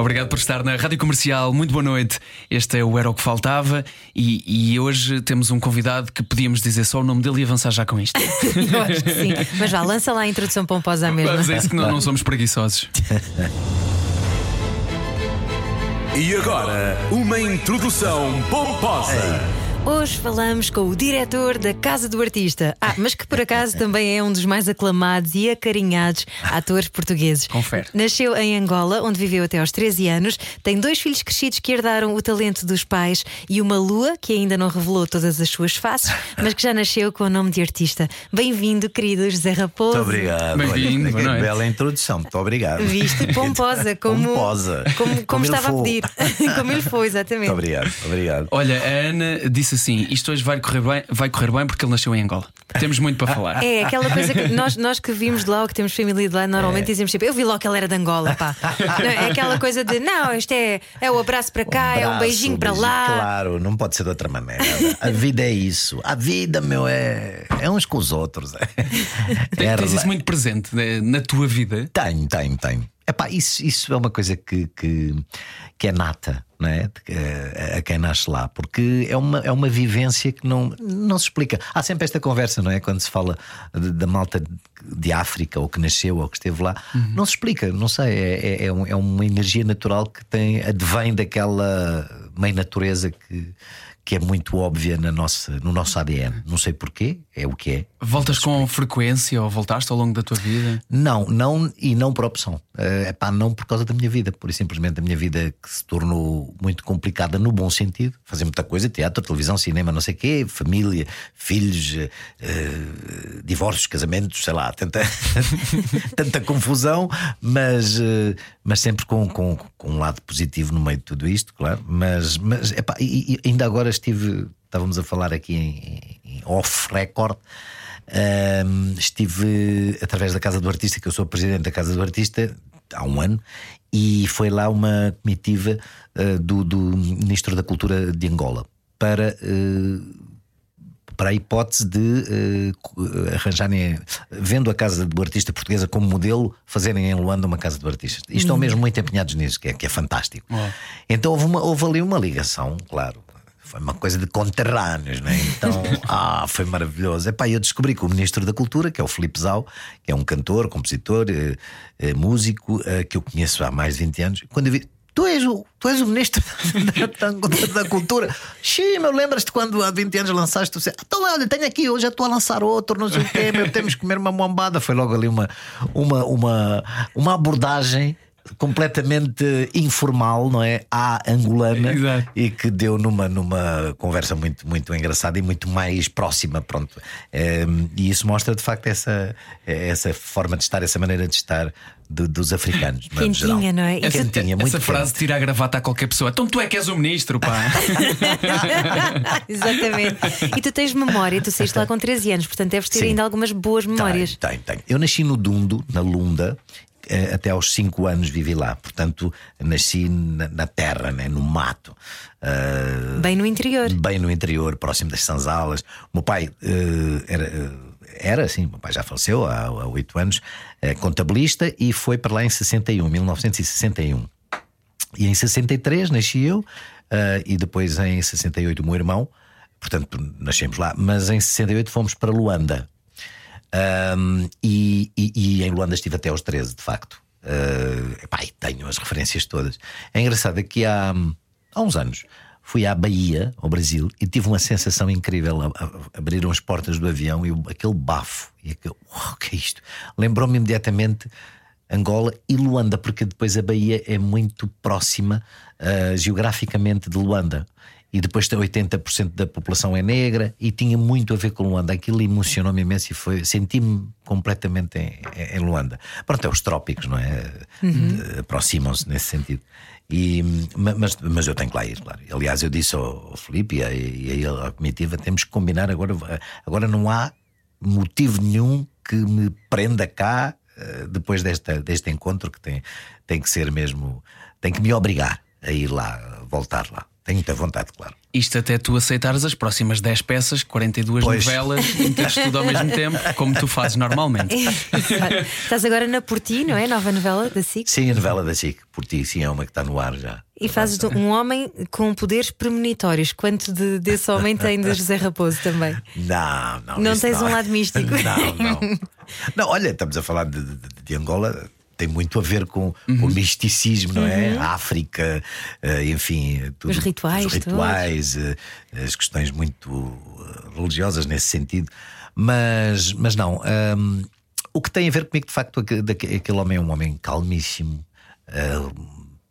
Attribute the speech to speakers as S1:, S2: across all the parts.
S1: Obrigado por estar na Rádio Comercial. Muito boa noite. Este é o Era o que Faltava e, e hoje temos um convidado que podíamos dizer só o nome dele e avançar já com isto.
S2: Eu acho que sim. Mas vá, lança lá a introdução pomposa mesmo.
S1: Vamos a isso que não, não somos preguiçosos.
S3: E agora, uma introdução pomposa.
S2: Hoje falamos com o diretor da Casa do Artista. Ah, mas que por acaso também é um dos mais aclamados e acarinhados atores portugueses.
S1: Confere.
S2: Nasceu em Angola, onde viveu até aos 13 anos. Tem dois filhos crescidos que herdaram o talento dos pais e uma lua que ainda não revelou todas as suas faces, mas que já nasceu com o nome de artista. Bem-vindo, querido José Raposo.
S4: Muito obrigado.
S1: Bem-vindo,
S4: bela introdução, muito obrigado.
S2: Viste pomposa, como,
S4: Pomposa.
S2: como, como,
S4: Como
S2: estava a pedir. como ele foi, exatamente.
S4: Muito obrigado, obrigado.
S1: Olha, a Ana disse assim: isto hoje vai correr bem, vai correr bem porque ele nasceu em Angola. Temos muito para falar.
S2: É aquela coisa que nós, nós que vimos de lá ou que temos família de lá, normalmente dizemos sempre: Eu vi logo que ele era de Angola, pá. Não, é aquela coisa de não, isto é, é o abraço para cá, é um
S4: Abraço,
S2: beijinho para
S4: beijinho,
S2: lá.
S4: Claro, não pode ser de outra maneira. A vida é isso. A vida, meu, é, é uns com os outros. É
S1: Tens isso muito presente eh, na tua vida.
S4: Tenho, tenho, tenho. Epá, isso, isso é uma coisa que, que, que é nata, não é? Eh, A quem nasce lá, porque é uma, é uma vivência que não, não se explica. Há sempre esta conversa, não é? Quando se fala da malta de África, ou que nasceu, ou que esteve lá, não se explica, não sei. É, é, é é uma energia natural que tem, advém daquela mãe natureza que, que é muito óbvia na nossa, no nosso ADN. Não sei porquê, é o que é.
S1: Voltas com frequência ou voltaste ao longo da tua vida?
S4: Não, não e não por opção. É pá, não por causa da minha vida. Por simplesmente a minha vida que se tornou muito complicada no bom sentido. Fazer muita coisa, teatro, televisão, cinema, não sei o quê, família, filhos, eh, eh, divórcios, casamentos, sei lá, tanta, tanta confusão, mas, eh, mas sempre com, com, com um lado positivo no meio de tudo isto, claro. Mas, mas epá, e, e ainda agora estive, estávamos a falar aqui em, em off-record. Ahm, estive através da Casa do Artista, que eu sou presidente da Casa do Artista há um ano, e foi lá uma comitiva ah, do, do Ministro da Cultura de Angola para. ah, para a hipótese de co- arranjarem, vendo a Casa do Artista Portuguesa como modelo, fazerem em Luanda uma Casa do Artista. E estão mesmo muito empenhados nisso, que é, que é fantástico. Então houve, uma- houve ali uma ligação, claro. Foi uma coisa de conterrâneos, né? Então, ah, foi maravilhoso. Epá, eu descobri que o Ministro da Cultura, que é o Filipe Zau, que é um cantor, compositor, eh, eh, músico, eh, que eu conheço há mais de 20 anos, quando eu vi. Tu és o, tu és o ministro da, da- da cultura. Sim, meu, lembras-te quando há 20 anos lançaste? Disse, então, olha, tenho aqui, já estou a lançar outro, não sei o quê, meu, temos que comer uma moambada. Foi logo ali uma, uma, uma, uma abordagem completamente informal, não é? À angolana
S1: Exato.
S4: e que deu numa, numa conversa muito, muito engraçada e muito mais próxima. Pronto. Ehm, e isso mostra de facto essa, essa forma de estar, essa maneira de estar do- dos africanos.
S2: Quentinha, não é?
S4: Essa- Quentinha, muito
S1: Essa frase tira a gravata a qualquer pessoa. Então tu é que és o ministro, pá.
S2: Exatamente. E tu tens memória, tu saíste lá com 13 anos, portanto deves ter
S4: Sim.
S2: ainda algumas boas memórias.
S4: Tenho, tenho, tenho. Eu nasci no Dundo, na Lunda. Eh, Até aos 5 anos vivi lá, portanto nasci na, na terra, né, no mato, Eh,
S2: Bem no interior.
S4: bem no interior, próximo das Sanzalas. O meu pai eh, era, era assim, o meu pai já faleceu há há oito anos, eh, contabilista e foi para lá em 61, 1961. E em 63 nasci eu, eh, e depois em 68 o meu irmão, portanto nascemos lá, mas em 68 fomos para Luanda. Ahm, e, e- e em Luanda estive até aos 13, de facto. Uh, epá, e tenho as referências todas. É engraçado é que há, há uns anos fui à Bahia, ao Brasil, e tive uma sensação incrível. Abriram as portas do avião e aquele bafo, e aquele, o que é isto? Lembrou-me imediatamente Angola e Luanda, porque depois a Bahia é muito próxima ah, geograficamente de Luanda. E depois tem 80% da população é negra e tinha muito a ver com Luanda. Aquilo emocionou-me imenso e foi, senti-me completamente em, em Luanda. Pronto, é os trópicos, não é? Eh, Aproximam-se nesse sentido. E, ma- mas, mas eu tenho que lá ir, claro. Aliás, eu disse ao, ao Filipe e a, e a à comitiva: temos que combinar agora. Agora não há motivo nenhum que me prenda cá uh, depois desta, deste encontro que tem, tem que ser mesmo, tem que me obrigar a ir lá, voltar lá. Tenho muita vontade, claro.
S1: Isto até tu aceitares as próximas 10 peças, 42
S4: Pois.
S1: novelas, meteres tudo ao mesmo tempo, como tu fazes normalmente.
S2: Estás agora na Porti, não é? Nova novela da SIC.
S4: Sim, a novela da SIC, por ti, sim, é uma que está no ar já.
S2: E fazes de um homem com poderes premonitórios. Quanto de- desse homem tem de José Raposo também?
S4: Não, não.
S2: Não tens um lado místico.
S4: Não, não. Não, olha, estamos a falar de, de- de Angola. Tem muito a ver com
S2: Uhum.
S4: o misticismo, não é? A África, eh, enfim, tudo,
S2: Os rituais
S4: os rituais, eh, as questões muito eh, religiosas nesse sentido. Mas, mas não, hum, o que tem a ver comigo, de facto, aquele homem é um homem calmíssimo, eh,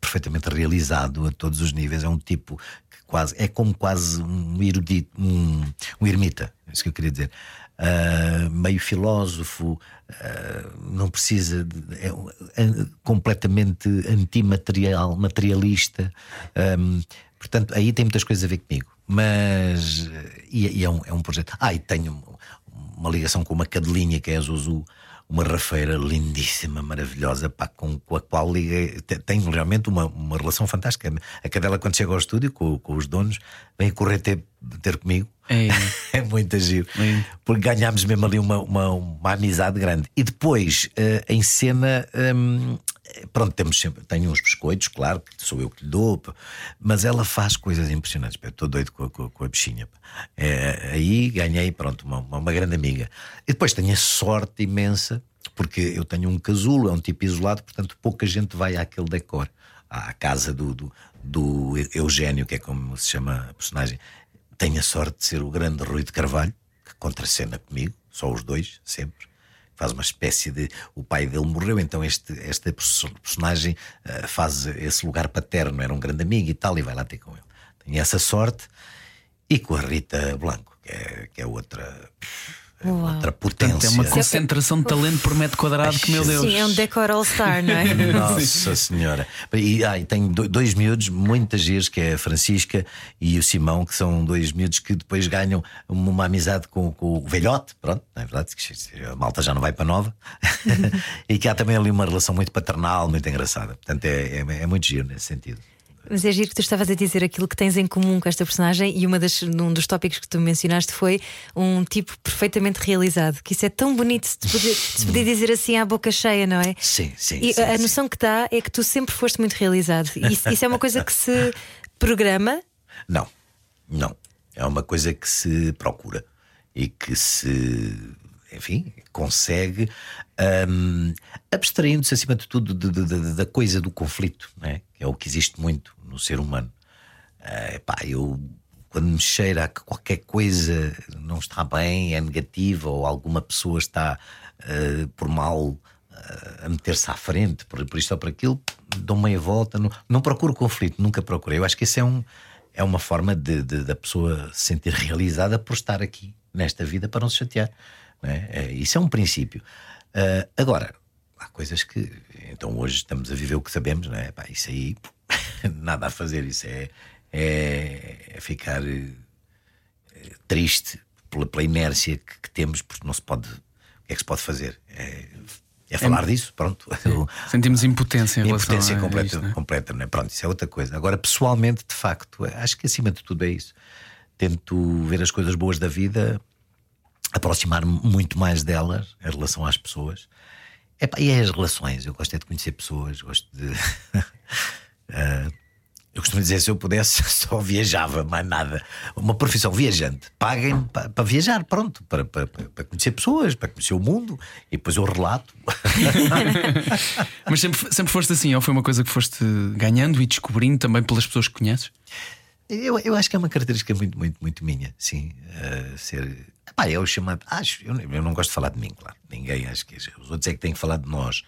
S4: perfeitamente realizado a todos os níveis. É um tipo que quase é como quase um erudito, um, um ermita, é isso que eu queria dizer. Ah, meio filósofo, ah, não precisa, de, é, um- é completamente antimaterial, materialista. Ahm, portanto, aí tem muitas coisas a ver comigo. Mas e, e é, um, é um projeto. Ah, e tenho uma ligação com uma cadelinha que é a Zuzu, uma rafeira lindíssima, maravilhosa, pá, com, com a qual liguei, te- tenho realmente uma, uma relação fantástica. A cadela, quando chega ao estúdio com, com os donos, vem correr ter, ter comigo.
S1: Ei.
S4: é muito giro. Porque ganhámos mesmo ali uma, uma, uma amizade grande. E depois, eh, em cena, hum, pronto, temos sempre. Tenho uns biscoitos, claro, que sou eu que lhe dou, mas ela faz coisas impressionantes. Estou doido com a, com a- bichinha. É, aí ganhei, pronto, uma, uma, grande amiga. E depois tenho a sorte imensa, porque eu tenho um casulo, é um tipo isolado, portanto pouca gente vai àquele decor. À casa do, do, do Eugénio, que é como se chama a personagem. Tenho a sorte de ser o grande Rui de Carvalho, que contracena comigo, só os dois, sempre. Faz uma espécie de. O pai dele morreu, então este, perso- personagem eh, faz esse lugar paterno, era um grande amigo e tal, e vai lá ter com ele. Tenho essa sorte. E com a Rita Blanco, que é, que é outra. É outra potência.
S1: Portanto, é uma concentração de talento por metro quadrado que, meu Deus.
S2: Sim, é um decor all-star, não é?
S4: Nossa Senhora. E, ah, e tenho do- dois miúdos, muitas vezes, que é a Francisca e o Simão, que são dois miúdos que depois ganham uma, amizade com, com o velhote, pronto, não é verdade? A malta já não vai para nova. e que há também ali uma relação muito paternal, muito engraçada. Portanto, é, é, é muito giro nesse sentido.
S2: Mas é giro que tu estavas a dizer aquilo que tens em comum com esta personagem e uma das, um dos tópicos que tu mencionaste foi um tipo perfeitamente realizado. Que isso é tão bonito de se poder, de se poder dizer assim à boca cheia, não é?
S4: Sim, sim.
S2: E
S4: sim,
S2: a
S4: sim.
S2: noção que dá é que tu sempre foste muito realizado. Isso, isso é uma coisa que se programa.
S4: Não, não. É uma coisa que se procura e que se, enfim, consegue, hum, abstraindo-se acima de tudo de- de- de- da coisa do conflito, né? que é o que existe muito no ser humano. Pá, eu quando me cheira que qualquer coisa não está bem, é negativa, ou alguma pessoa está eh, por mal eh, a meter-se à frente, por, por isto ou por aquilo, dou meia volta, não, não procuro conflito, nunca procurei. Eu acho que isso é, um, é uma forma de, de- da pessoa se sentir realizada por estar aqui nesta vida para não se chatear. Não é? Isso é um princípio. Eh, agora, há coisas que. Então hoje estamos a viver o que sabemos, não é? Pá, isso aí, nada a fazer, isso é, é, é ficar eh, triste pela, pela inércia que, que temos, porque não se pode. O que é que se pode fazer? É, é falar disso, pronto.
S1: Sentimos impotência em relação
S4: Impotência
S1: a
S4: completa,
S1: isto, não é?
S4: completa, não é? Pronto, isso é outra coisa. Agora, pessoalmente, de facto, acho que acima de tudo é isso. Tento ver as coisas boas da vida, aproximar-me muito mais delas em relação às pessoas. Epá, e é as relações. Eu gosto é de conhecer pessoas, gosto de. Ah, eu costumo dizer, se eu pudesse, só viajava, mais nada. Uma profissão viajante. Paguem-me pa- para viajar, pronto, para, para, conhecer pessoas, para conhecer o mundo, e depois eu relato.
S1: Mas sempre, sempre foste assim, ou foi uma coisa que foste ganhando e descobrindo também pelas pessoas que conheces?
S4: Eu, eu acho que é uma característica muito, muito, muito minha, sim. eh, ser. Epá, é o chamado. Acho, eu, eu não gosto de falar de mim, claro. Ninguém, acho que os outros é que têm que falar de nós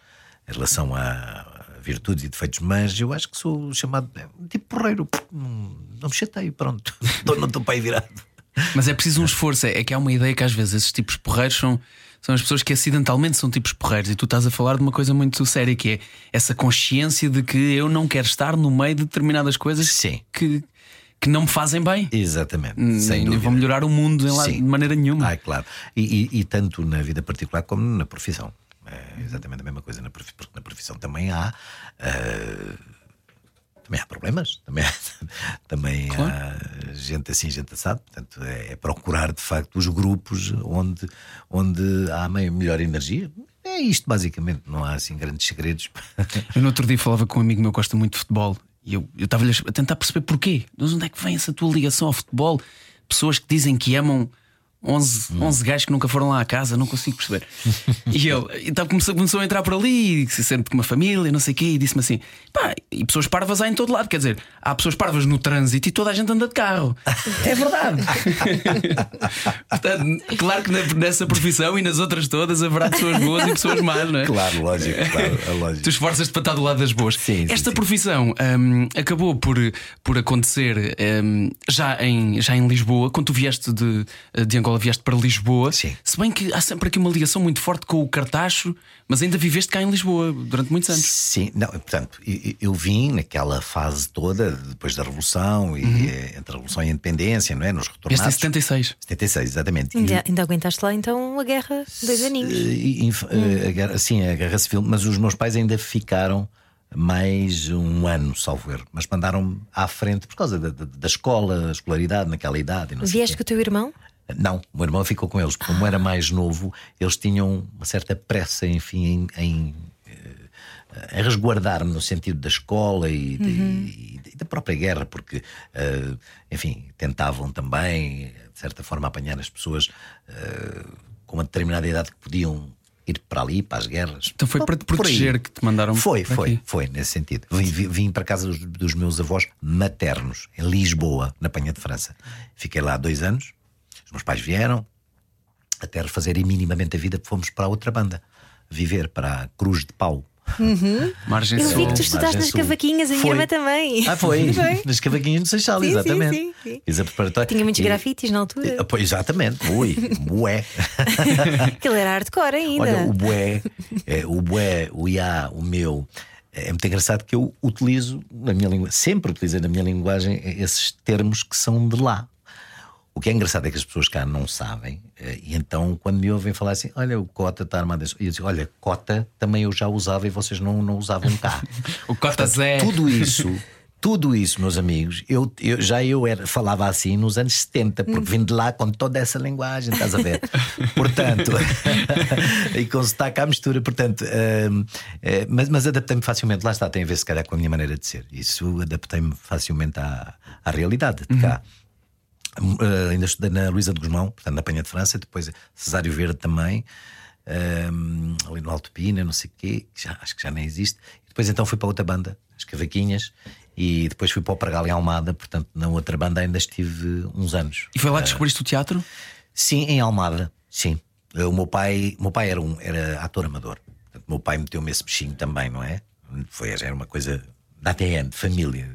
S4: em relação a virtudes e defeitos, mas eu acho que sou o chamado. é, tipo porreiro. Não, não me chateio, pronto. Não estou para aí virado.
S1: Mas é preciso um esforço. É é que há uma ideia que às vezes esses tipos porreiros são, são as pessoas que acidentalmente são tipos porreiros. E tu estás a falar de uma coisa muito séria que é essa consciência de que eu não quero estar no meio de determinadas coisas
S4: Sim.
S1: que, que não me fazem bem.
S4: Exatamente. sem
S1: Nem
S4: dúvida.
S1: vão melhorar o mundo lá,
S4: Sim.
S1: de maneira nenhuma.
S4: Ah, é claro. E, e- e tanto na vida particular como na profissão. É exatamente a mesma coisa, na profi- porque na profissão também há. ah, também há problemas, também há, também há gente assim, gente assado. Portanto, é, é procurar de facto os grupos onde, onde há me- melhor energia. É isto, basicamente. Não há assim grandes segredos.
S1: Eu no outro dia falava com um amigo meu que gosta muito de futebol e eu estava-lhe a tentar perceber porquê. Mas onde é que vem essa tua ligação ao futebol? Pessoas que dizem que amam 11, 11 gajos que nunca foram lá à casa, não consigo perceber. e ele então começou, começou a entrar por ali, se sente com uma família, não sei o quê, e disse-me assim: pá, e pessoas parvas há em todo lado. Quer dizer, há pessoas parvas no trânsito e toda a gente anda de carro. É verdade. Portanto, claro que nessa profissão e nas outras todas haverá pessoas boas e pessoas más, não é?
S4: claro, lógico, claro, é lógico.
S1: Tu esforças-te para estar do lado das boas.
S4: Sim,
S1: Esta
S4: sim.
S1: profissão hum, acabou por, por acontecer hum, já, em, já em Lisboa. Quando tu vieste de, de Angola, vieste para Lisboa.
S4: Sim.
S1: Se bem que há sempre aqui uma ligação muito forte com o Cartacho, mas ainda viveste cá em Lisboa durante muitos anos.
S4: Sim, não, portanto, eu, eu vim naquela fase toda, depois da Revolução, e eh, entre a Revolução e a Independência, não é? Nos
S1: Vieste em
S4: retornados.
S1: 76.
S4: 76, exatamente. E-
S2: Ainda, ainda aguentaste lá então a guerra, dois aninhos.
S4: Eh, a guerra, sim, a guerra civil, mas os meus pais ainda ficaram mais um ano, salvo erro, mas mandaram-me à frente por causa da, da, da escola, a escolaridade naquela idade.
S2: Vieste com o teu irmão?
S4: Não, o meu irmão ficou com eles, porque como era mais novo, eles tinham uma certa pressa, enfim, em, em, eh, em resguardar-me no sentido da escola e, de- e- e da própria guerra, porque, eh, enfim, tentavam também, de certa forma, apanhar as pessoas eh, com uma determinada idade que podiam ir para ali, para as guerras.
S1: Então foi para te proteger que te mandaram
S4: Foi,
S1: para
S4: foi,
S1: aqui.
S4: foi, nesse sentido. Vim, vim- para casa dos, dos meus avós maternos, em Lisboa, na Penha de França. Fiquei lá dois anos, os meus pais vieram, até refazerem minimamente a vida, fomos para outra banda, viver para a Cruz de Pau.
S1: Margem
S2: Eu vi que tu estudaste nas
S4: Sul.
S2: cavaquinhas, a minha irmã também.
S4: Ah, foi?
S2: Foi.
S4: Nas cavaquinhas do Seixal,
S2: Sim, sim,
S4: exatamente.
S2: sim, sim.
S4: Fiz a preparatória.
S2: Tinha muitos
S4: E-
S2: grafites na altura.
S4: Ah, pois, exatamente, ui, bué.
S2: Aquilo era hardcore ainda.
S4: Olha, o bué, é, o bué, o iá, o meu. É muito engraçado que eu utilizo na minha língua, sempre utilizei na minha linguagem esses termos que são de lá. O que é engraçado é que as pessoas cá não sabem, eh, e então quando me ouvem falar assim, olha, o cota está armado. E eu digo, olha, cota também eu já usava e vocês não, não usavam cá.
S1: O Cota Zé.
S4: Tudo isso, tudo isso, meus amigos, eu, eu- já eu era, falava assim nos anos 70, porque vim de lá com toda essa linguagem, estás a ver? Portanto, e com sotaque à mistura, portanto, hum, eh, mas, mas adaptei-me facilmente, lá está, tem a ver se calhar com a minha maneira de ser. Isso adaptei-me facilmente à, à realidade de cá. Hum, eh, ainda estudei na Luísa de Guzmão, portanto, na Penha de França, depois Cesário Verde também, hum, ali no Alto Pina, não sei o quê, que já, acho que já nem existe. E depois então fui para outra banda, as Cavaquinhas, e depois fui para o Pragal em Almada, portanto, na outra banda ainda estive uns anos.
S1: E foi lá que descobriste o teatro?
S4: Sim, em Almada, sim. Eh, O meu pai, meu pai era, um, era ator amador. Portanto, o meu pai meteu-me esse bichinho também, não é? Foi, era uma coisa da ATN, de família.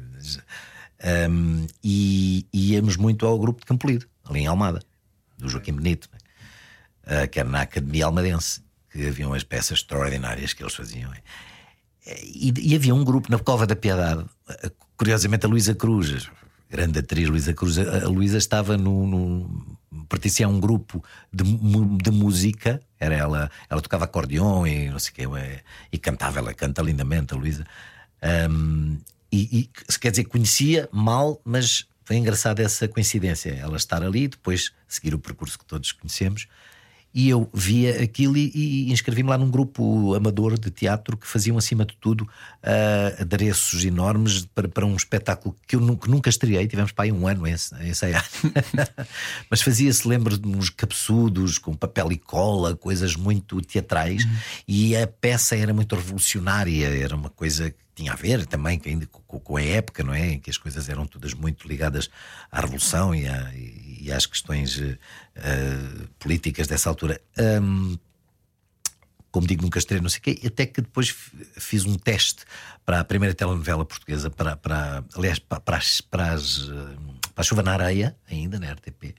S4: Um, e, íamos muito ao grupo de Campolido, ali em Almada, do Joaquim Benito, eh, que era na Academia Almadense, que haviam as peças extraordinárias que eles faziam. E, e havia um grupo na Cova da Piedade, eh, curiosamente a Luísa Cruz, grande atriz Luísa Cruz, a Luísa estava no, no- pertencia a um grupo de, de música, era ela, ela tocava acordeão e não sei o quê, eh, e cantava, ela canta lindamente, a Luísa. Ahm, e, e quer dizer, conhecia mal, mas foi engraçada essa coincidência, ela estar ali, depois seguir o percurso que todos conhecemos. E eu via aquilo e, e inscrevi-me lá num grupo amador de teatro que faziam, acima de tudo, uh, adereços enormes para, para um espetáculo que eu nunca, nunca estreiei. Tivemos para aí um ano a esse- ensaiar. Mas fazia-se, lembro de uns capsudos com papel e cola, coisas muito teatrais. E a peça era muito revolucionária, era uma coisa que tinha a ver também ainda com, com a época, não é? Em que as coisas eram todas muito ligadas à revolução e, à- e às questões eh, políticas dessa altura. Ahm, como digo, nunca estreia, não sei o quê, até que depois fiz um teste para a primeira telenovela portuguesa, para, para aliás, para, para, as, para, as, eh, para a Chuva na Areia, ainda na RTP.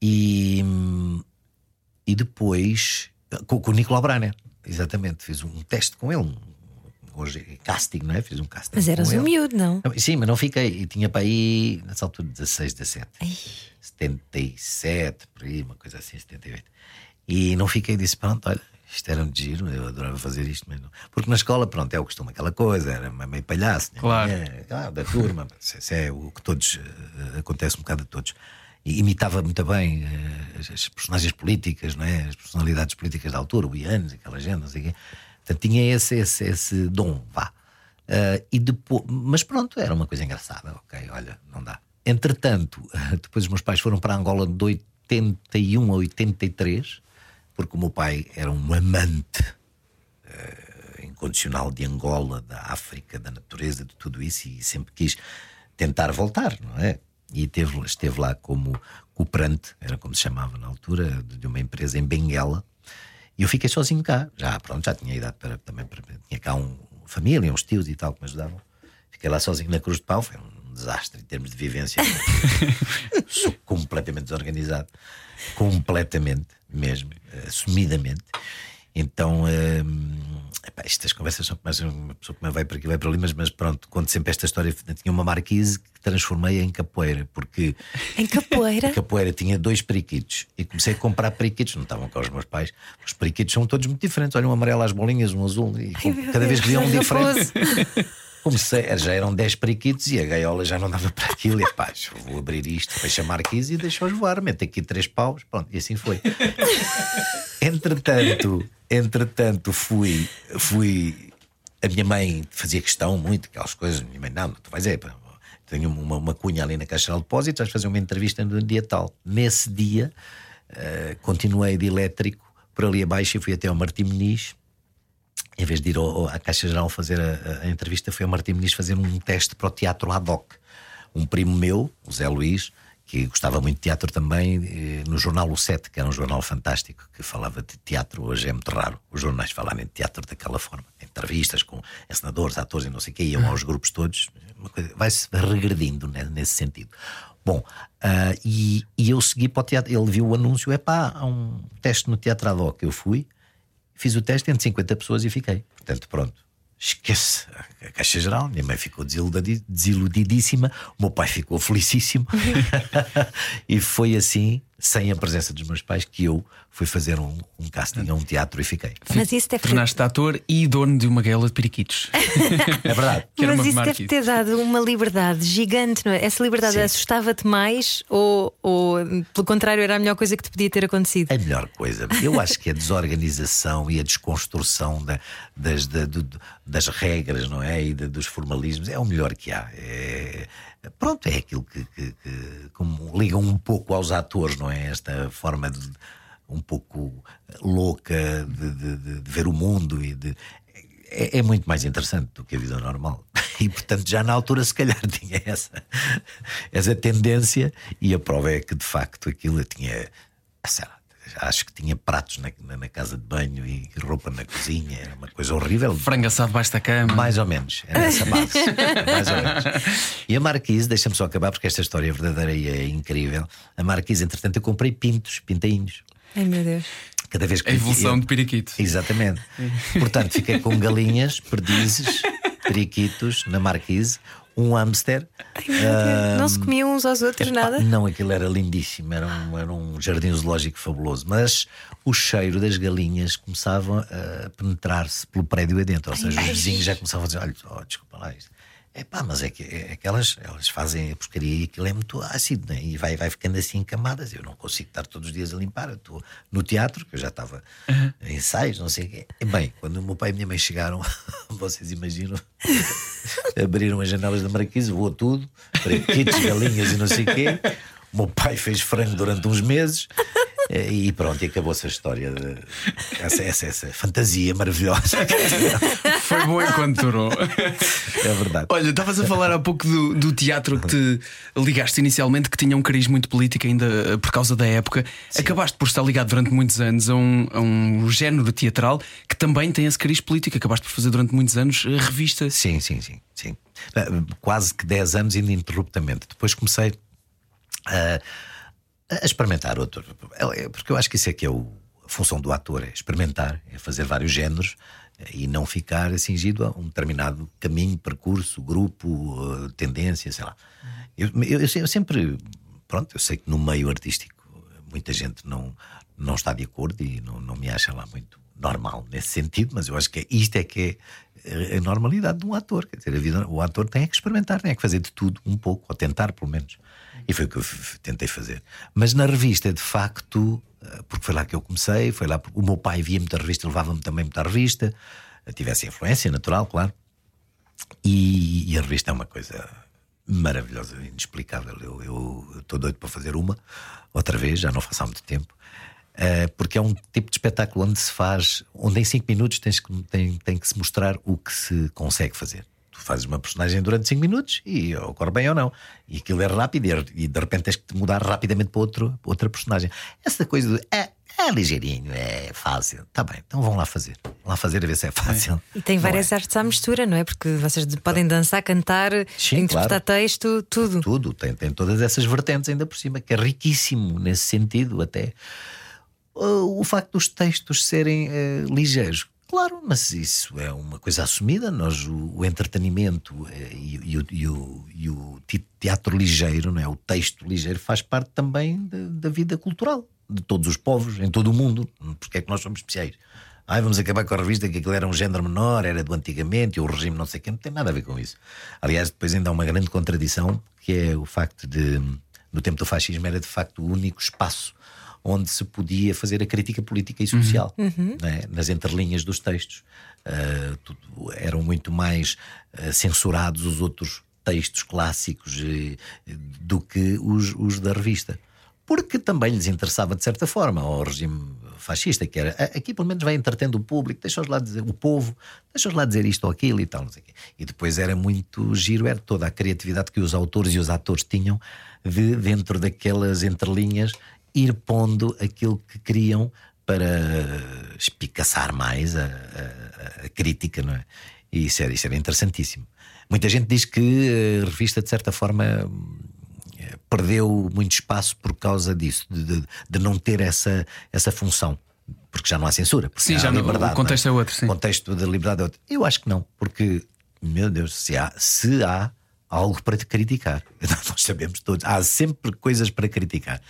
S4: E, e depois, com, com o Nicolau Braner, exatamente, fiz um teste com ele, um- hoje é casting, não é? Fiz um casting.
S2: Mas eras um miúdo, não?
S4: Não, Sim, mas não fiquei. E tinha para aí, nessa altura, 16, 17. 77, por aí, uma coisa assim, 78. E não fiquei disse: pronto, olha, isto era um giro, eu adorava fazer isto, mas não. Porque na escola, pronto, é o costume, aquela coisa, era meio palhaço, né?
S1: Claro.
S4: É, ah, da turma, isso isso é o que todos, eh, acontece um bocado a todos. E imitava muito bem eh, as, as personagens políticas, não é? as personalidades políticas da altura, o Ianes, aquela gente, não sei o quê. Portanto, tinha esse, esse, esse dom, vá. Ah, e depois, mas pronto, era uma coisa engraçada. Ok, olha, não dá. Entretanto, depois os meus pais foram para Angola de 81 a 83, porque o meu pai era um amante eh, incondicional de Angola, da África, da natureza, de tudo isso, e sempre quis tentar voltar, não é? E teve, esteve lá como cooperante, era como se chamava na altura, de uma empresa em Benguela, e eu fiquei sozinho cá. Já, pronto, já tinha idade para também. Para, tinha cá um, família, uns tios e tal que me ajudavam. Fiquei lá sozinho na Cruz de Pau, foi um desastre em termos de vivência. Sou completamente desorganizado. Completamente, mesmo, eh, assumidamente. Então, hum, epá, estas conversas são mais uma pessoa que me vai para aqui, vai para ali, mas, mas pronto, conto sempre esta história. Tinha uma marquise que transformei em capoeira, porque
S2: Em capoeira.
S4: capoeira tinha dois periquitos e comecei a comprar periquitos, não estavam cá os meus pais. Os periquitos são todos muito diferentes. Olha, um amarelo às bolinhas, um azul, e
S2: meu
S4: cada vez que via um diferente. Comecei, já eram 10 periquitos e a gaiola já não dava para aquilo. E pá, vou abrir isto, fecha a marquise e deixa-os voar. Mete aqui três paus, pronto, e assim foi. entretanto, entretanto, fui, fui. A minha mãe fazia questão muito, aquelas coisas. Minha mãe, não, tu vais é. Tenho uma, uma cunha ali na Caixa de Depósitos, vais fazer uma entrevista no dia tal. Nesse dia, eh, continuei de elétrico por ali abaixo e fui até ao Martim Muniz em vez de ir ao- à Caixa Geral fazer a, a- entrevista, foi ao Martim Muniz fazer um teste para o teatro ad hoc. Um primo meu, o Zé Luís, que gostava muito de teatro também, eh, no jornal O Sete, que era um jornal fantástico, que falava de teatro. Hoje é muito raro os jornais falarem de teatro daquela forma. Entrevistas com encenadores, atores e não sei o quê, iam aos grupos todos. Vai-se regredindo né, nesse sentido. Bom, ah, e, e eu segui para o teatro. Ele viu o anúncio: é pá, há um teste no teatro ad hoc. Eu fui, Fiz o teste entre 50 pessoas e fiquei. Portanto, pronto. Esquece a Caixa Geral. Minha mãe ficou desiludi- desiludidíssima. O meu pai ficou felicíssimo. e foi assim, sem a presença dos meus pais, que eu fui fazer um, um casting a um teatro e fiquei.
S2: Mas isso deve ter,
S1: Tornaste ator e dono de uma gaiola de periquitos.
S4: É verdade.
S2: mas isso deve ter dado uma liberdade gigante, não é? Essa liberdade assustava-te mais ou, ou, pelo contrário, era a melhor coisa que te podia ter acontecido?
S4: A melhor coisa. Eu acho que a desorganização e a desconstrução da- das, da- do- das regras, não é? E da- dos formalismos é o melhor que há. É- pronto, é aquilo que, que- que- como ligam um pouco aos atores, não é? Esta forma de, um pouco louca de, de- de- ver o mundo e de. É, é muito mais interessante do que a vida normal. E portanto, já na altura, se calhar, tinha essa, essa tendência, e a prova é que de facto aquilo eu tinha. sei lá, acho que tinha pratos na, na- na casa de banho e roupa na cozinha, era uma coisa horrível.
S1: Frango assado debaixo da cama.
S4: Mais ou menos, era essa base. mais ou menos. E a Marquise, deixa-me só acabar porque esta história é verdadeira e é incrível. A Marquise, entretanto, eu comprei pintos, pintainhos.
S2: Ai meu Deus.
S4: Cada vez que
S1: A evolução
S4: eu-
S1: de periquito.
S4: Exatamente. Portanto, fiquei com galinhas, perdizes, periquitos na Marquise, um hamster. ah,
S2: não se comiam uns aos outros,
S4: Epá,
S2: nada?
S4: Não, aquilo era lindíssimo, era um, era um jardim zoológico fabuloso. Mas o cheiro das galinhas começava a penetrar-se pelo prédio adentro. Ou seja, os vizinhos já começavam a dizer: olha, oh, desculpa lá isto. É pá, mas é que, é que elas, elas fazem a pescaria e aquilo é muito ácido né? e vai, vai ficando assim em camadas. Eu não consigo estar todos os dias a limpar. Eu estou no teatro, que eu já estava em ensaios, não sei o quê. Bem, quando o meu pai e a minha mãe chegaram, vocês imaginam, abriram as janelas da marquise, voou tudo, periquitos, galinhas e não sei o quê. O meu pai fez frango durante uns meses. E pronto, e acabou-se a história. de- essa, essa, essa fantasia maravilhosa.
S1: Foi bom enquanto durou.
S4: É verdade.
S1: Olha, estavas a falar há pouco do, do teatro que te ligaste inicialmente, que tinha um cariz muito político ainda eh, por causa da época. Acabaste por estar ligado durante muitos anos a um, a um género teatral que também tem esse cariz político. Acabaste por fazer durante muitos anos eh, revistas.
S4: Sim, sim, sim, sim. Eh, Quase que 10 anos ininterruptamente. Depois comecei a, a experimentar outro. É- é- Porque eu acho que isso é que é o- a função do ator, é experimentar, é fazer vários géneros E não ficar cingido a um determinado caminho, percurso, grupo, eh, tendência, sei lá. Eu, eu, eu sempre, pronto, eu sei que no meio artístico muita gente não, não está de acordo e não, não me acha lá muito normal nesse sentido, mas eu acho que é, isto é que é a normalidade de um ator. Quer dizer, vida, o ator tem que experimentar, tem que fazer de tudo um pouco, ou tentar pelo menos. E foi o que eu tentei fazer. Mas na revista, de facto, eh, porque foi lá que eu comecei, foi lá o meu pai via muita revista, levava-me também muita revista, tivesse influência natural, claro. E, e, a revista é uma coisa maravilhosa, inexplicável. Eu estou doido para fazer uma, outra vez, já não faço há muito tempo. Uh, porque é um tipo de espetáculo onde se faz, onde em 5 minutos tens que, tem, tem que se mostrar o que se consegue fazer. Tu fazes uma personagem durante 5 minutos e ocorre bem ou não. E aquilo é rápido e de repente tens que mudar rapidamente para outro, outra personagem. Essa coisa de é, é ligeirinho, é fácil. Tá bem, então vão lá fazer. Vão lá fazer a ver se é fácil.
S2: E tem várias
S4: é.
S2: artes à mistura, não é? Porque vocês podem dançar, cantar, Sim, interpretar claro. texto, tudo.
S4: Tudo, tem, tem todas essas vertentes ainda por cima, que é riquíssimo nesse sentido até. O facto dos textos serem uh, ligeiros. Claro, mas isso é uma coisa assumida. Nós, o, o entretenimento e, e, o, e, o, e, o, teatro ligeiro, não é? o texto ligeiro, faz parte também de, da vida cultural de todos os povos, em todo o mundo. Porque é que nós somos especiais? Ai, vamos acabar com a revista que aquilo era um género menor, era do antigamente, e o regime não sei quê, não tem nada a ver com isso. Aliás, depois ainda há uma grande contradição, que é o facto de, no tempo do fascismo, era de facto o único espaço onde se podia fazer a crítica política e social, uhum. né? nas entrelinhas dos textos. Uh, tudo, eram muito mais uh, censurados os outros textos clássicos uh, do que os, os, da revista. Porque também lhes interessava de certa forma ao regime fascista, que era aqui pelo menos vai entretendo o público, deixa-os lá dizer, o povo, deixa-os lá dizer isto ou aquilo e tal. E depois era muito giro, era toda a criatividade que os autores e os atores tinham de, dentro daquelas entrelinhas, ir pondo aquilo que queriam para espicaçar mais a, a, a crítica, não é? E isso era, isso era interessantíssimo. Muita gente diz que a revista, de certa forma, perdeu muito espaço por causa disso, de, de, de não ter essa, essa função porque já não há censura.
S1: Sim, já liberdade, o contexto é? é? outro. Sim.
S4: O contexto da liberdade é outro. Eu acho que não, porque, meu Deus, se há, se há algo para criticar. Nós sabemos todos, há sempre coisas para criticar.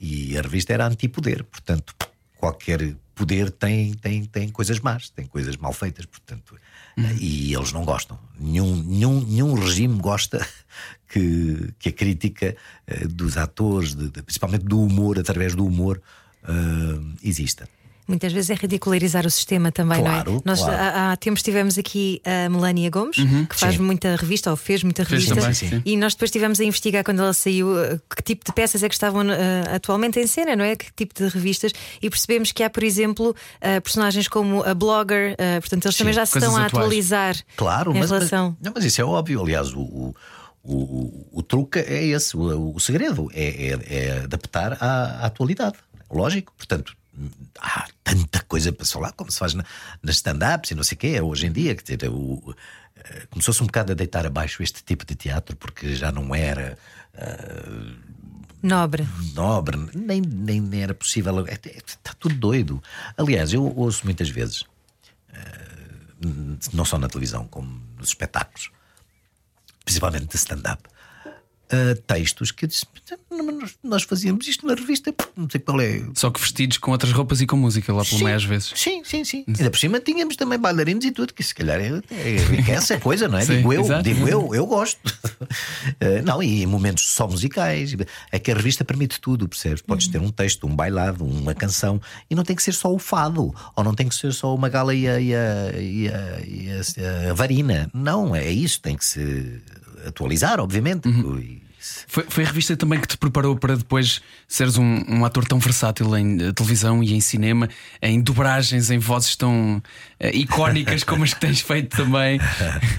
S4: E a revista era antipoder, portanto, qualquer poder tem, tem, tem coisas más, tem coisas mal feitas, portanto, uhum. e eles não gostam. Nenhum, nenhum, nenhum regime gosta que, que a crítica uh, dos atores, de, de, principalmente do humor, através do humor, uh, exista.
S2: Muitas vezes é ridicularizar o sistema também,
S4: claro,
S2: não é? Nós
S4: claro.
S2: há, há, tempos tivemos aqui a Melania Gomes, uhum, que faz sim. muita revista, ou fez muita fez revista, também, e nós depois estivemos a investigar quando ela saiu eh, que tipo de peças é que estavam uh, atualmente em cena, não é? Que tipo de revistas, e percebemos que há, por exemplo, uh, personagens como a blogger, uh, portanto, eles sim, também já se estão a atualizar
S4: claro,
S2: em
S4: mas,
S2: relação.
S4: Mas, não, mas isso é óbvio, aliás, o, o... O, o, o, truque é esse, o, o segredo é, é, é adaptar à, à, atualidade. Lógico, portanto, há tanta coisa para falar, como se faz na, nas stand-ups e não sei o quê, é hoje em dia. Quer dizer, o, eh, começou-se um bocado a deitar abaixo este tipo de teatro, porque já não era. Uh,
S2: Nobre.
S4: Nobre, nem, nem, nem era possível. Está é, é, tudo doido. Aliás, eu ouço muitas vezes, uh, não só na televisão, como nos espetáculos, principalmente de stand-up, uh, textos que eu disse: nós fazíamos isto na revista, não sei qual é.
S1: Só que vestidos com outras roupas e com música lá pelo meio às vezes.
S4: Sim, sim, sim. Ainda por cima tínhamos também bailarinos e tudo, que se calhar é, é, é essa coisa, não é? Sim, digo eu, exato. digo eu, eu gosto. Uh, não, e em momentos só musicais. É que a revista permite tudo, percebes? Podes ter um texto, um bailado, uma canção, e não tem que ser só o fado, ou não tem que ser só uma gala e a, e a, e a, e a, a varina. Não, é isso, tem que se atualizar, obviamente. Uhum.
S1: Foi, foi, a revista também que te preparou para depois seres um, um ator tão versátil em uh, televisão e em cinema, em dobragens, em vozes tão uh, icónicas como as que tens feito também.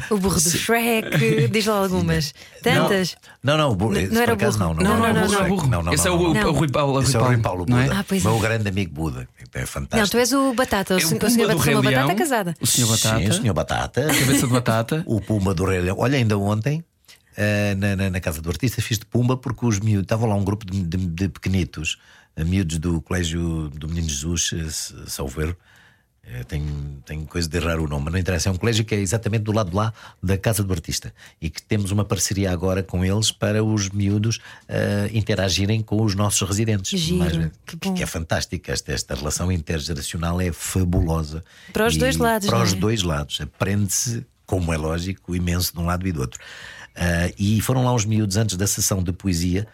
S2: O burro do Shrek, diz lá algumas. Tantas.
S4: Não, não, não, não era burro. Não,
S1: não, não, não, não, burro. Não, não, Esse é o, o Rui Paulo.
S4: Esse é o Rui Paulo Buda. Ah, pois meu grande amigo Buda. É fantástico.
S2: Não, tu és o Batata, o, é o, o senhor Batata casada.
S1: O senhor Batata.
S4: Sim, o senhor Batata.
S1: Cabeça de batata.
S4: O Puma do Rei Leão. Olha, ainda ontem uh, na, na, na, casa do artista, fiz de pumba porque os miúdos, estavam lá um grupo de, de, de pequenitos, uh, miúdos do Colégio do Menino Jesus, uh, Salveiro, Eh, Tenho, tenho coisa de errar o nome, mas não interessa. É um colégio que é exatamente do lado de lá da Casa do Artista e que temos uma parceria agora com eles para os miúdos eh, interagirem com os nossos residentes.
S2: Giro, que
S4: que,
S2: bom.
S4: que é fantástica. Esta, esta relação intergeracional é fabulosa.
S2: Para os
S4: E
S2: dois lados,
S4: Para
S2: não
S4: os
S2: é?
S4: dois lados. Aprende-se, como é lógico, imenso de um lado e do outro. Ah, e foram lá uns miúdos antes da sessão de poesia.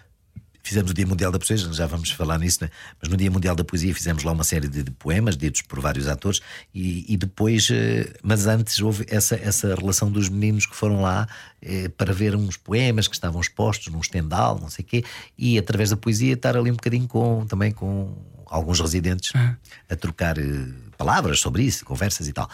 S4: Fizemos o Dia Mundial da Poesia, já vamos falar nisso, né? mas no Dia Mundial da Poesia fizemos lá uma série de, de poemas ditos por vários atores e, e depois, eh, mas antes houve essa, essa relação dos meninos que foram lá eh, para ver uns poemas que estavam expostos num estendal, não sei o quê, e através da poesia estar ali um bocadinho com, também com alguns residentes a trocar palavras sobre isso, conversas e tal.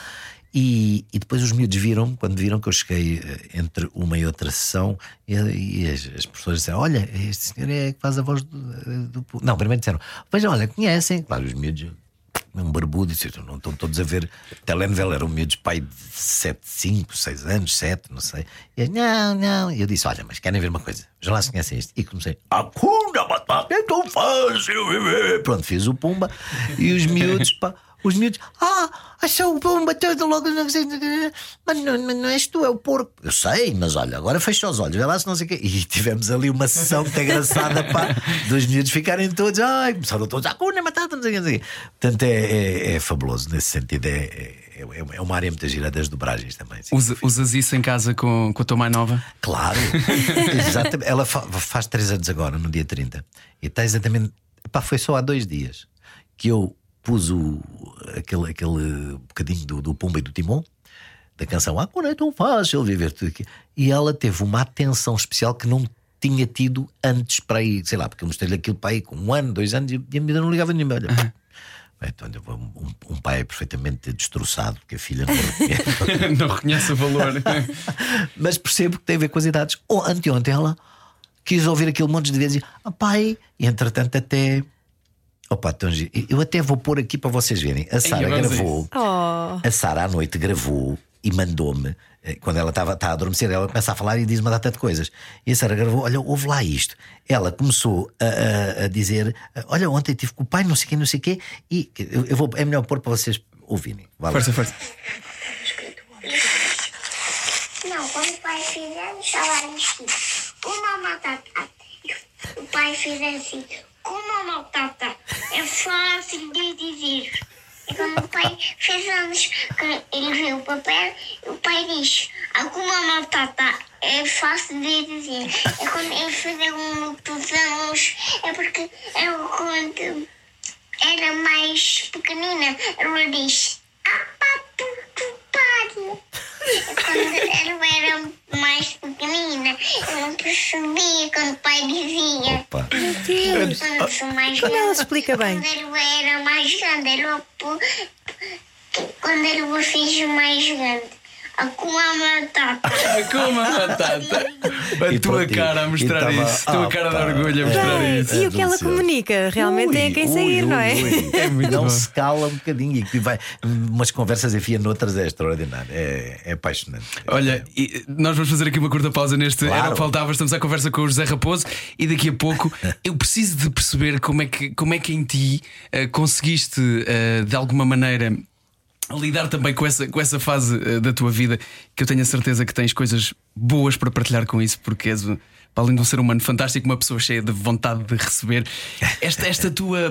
S4: E, e depois os miúdos viram, quando viram que eu cheguei eh, entre uma e outra sessão, e, e as, as pessoas disseram: Olha, este senhor é que faz a voz do. do- Não, primeiro disseram: Vejam, olha, conhecem. Claro, os miúdos, um barbudo, e disseram, não estão todos a ver. Telenovela eram miúdos, pai de 7, 5, 6 anos, 7, não sei. E eles, não, não. E eu disse: Olha, mas querem ver uma coisa? Já lá se conhecem isto. E comecei: Acuna Matata, é tão fácil. Pronto, fiz o Pumba e os miúdos, pá. Os miúdos, ah, achou o Pumba todo logo. não sei, Mas não, mas não és tu, é o porco. Eu sei, mas olha, agora fecha os olhos, vê lá se não sei o quê. E tivemos ali uma sessão muito engraçada, pá, dos miúdos ficarem todos, ai, começaram todos, ah, cuna, matata, sei o quê, não sei o quê. Portanto, é, é, é fabuloso nesse sentido. É, é, é uma área muito gira das dobragens também. sim.
S1: Usa- usas isso em casa com, com a tua mãe nova?
S4: Claro, exatamente. Ela fa- faz 3 anos agora, no dia 30. E está exatamente. Pá, foi só há dois dias que eu pus o, aquele, aquele bocadinho do, do Pumba e do Timon, da canção Ah, não é tão fácil viver tudo aqui. E ela teve uma atenção especial que não tinha tido antes para aí, sei lá, porque eu mostrei-lhe aquilo para aí com um ano, dois anos e a miúda não ligava nenhuma. Olha, Então, um, um pai é perfeitamente destroçado, que a filha não reconhece.
S1: não reconhece o valor.
S4: Mas percebo que tem a ver com as idades. Ou anteontem ela quis ouvir aquele monte de vezes e ah, pai, e entretanto até. Opa, tão giro. Eu até vou pôr aqui para vocês verem. A Sara gravou.
S2: Oh.
S4: A Sara à noite gravou e mandou-me. eh, Quando ela estava tá a adormecer, ela começa a falar e diz uma data de coisas. E a Sara gravou: Olha, ouve lá isto. Ela começou a, a- a dizer: Olha, ontem tive com o pai, não sei quem, não sei o quê. E eu, eu vou, é melhor pôr para vocês ouvirem.
S1: Força, força.
S5: Não, quando o pai fizer, falar assim, uma batata. O pai fizer assim, uma batata. É fácil de dizer. E quando o pai fez anos, ele vê o papel, o pai diz, alguma batata. É fácil de dizer. E quando ele fizer muitos anos, é porque eu quando era mais pequenina, ela diz, ah, puto pariu. Quando eu era mais pequenina, eu não percebia quando o pai dizia.
S4: Opa.
S5: Quando eu sou mais
S2: Como ela
S5: grande,
S2: explica bem?
S5: Quando eu era mais grande, ele pu- quando ele fez mais grande, com a batata.
S1: Como a batata. A
S4: E
S1: tua
S4: pronto,
S1: cara a mostrar
S4: tava-
S1: isso. A tua cara de orgulho a mostrar
S2: Bem,
S1: isso.
S2: e o que ela comunica realmente tem a quem sair,
S4: Ui,
S2: não é?
S4: ui, ui.
S1: É muito
S4: não
S1: bom.
S4: se cala um bocadinho e vai umas conversas enfia noutras é extraordinário. É, é apaixonante.
S1: Olha, e nós vamos fazer aqui uma curta pausa neste
S4: Claro.
S1: Era o que faltava. Estamos à conversa com o José Raposo e daqui a pouco eu preciso de perceber como é que, como é que em ti eh, conseguiste eh, de alguma maneira lidar também com essa, com essa fase eh, da tua vida que eu tenho a certeza que tens coisas boas para partilhar com isso, porque és um- para além de um ser humano fantástico, uma pessoa cheia de vontade de receber esta, esta tua.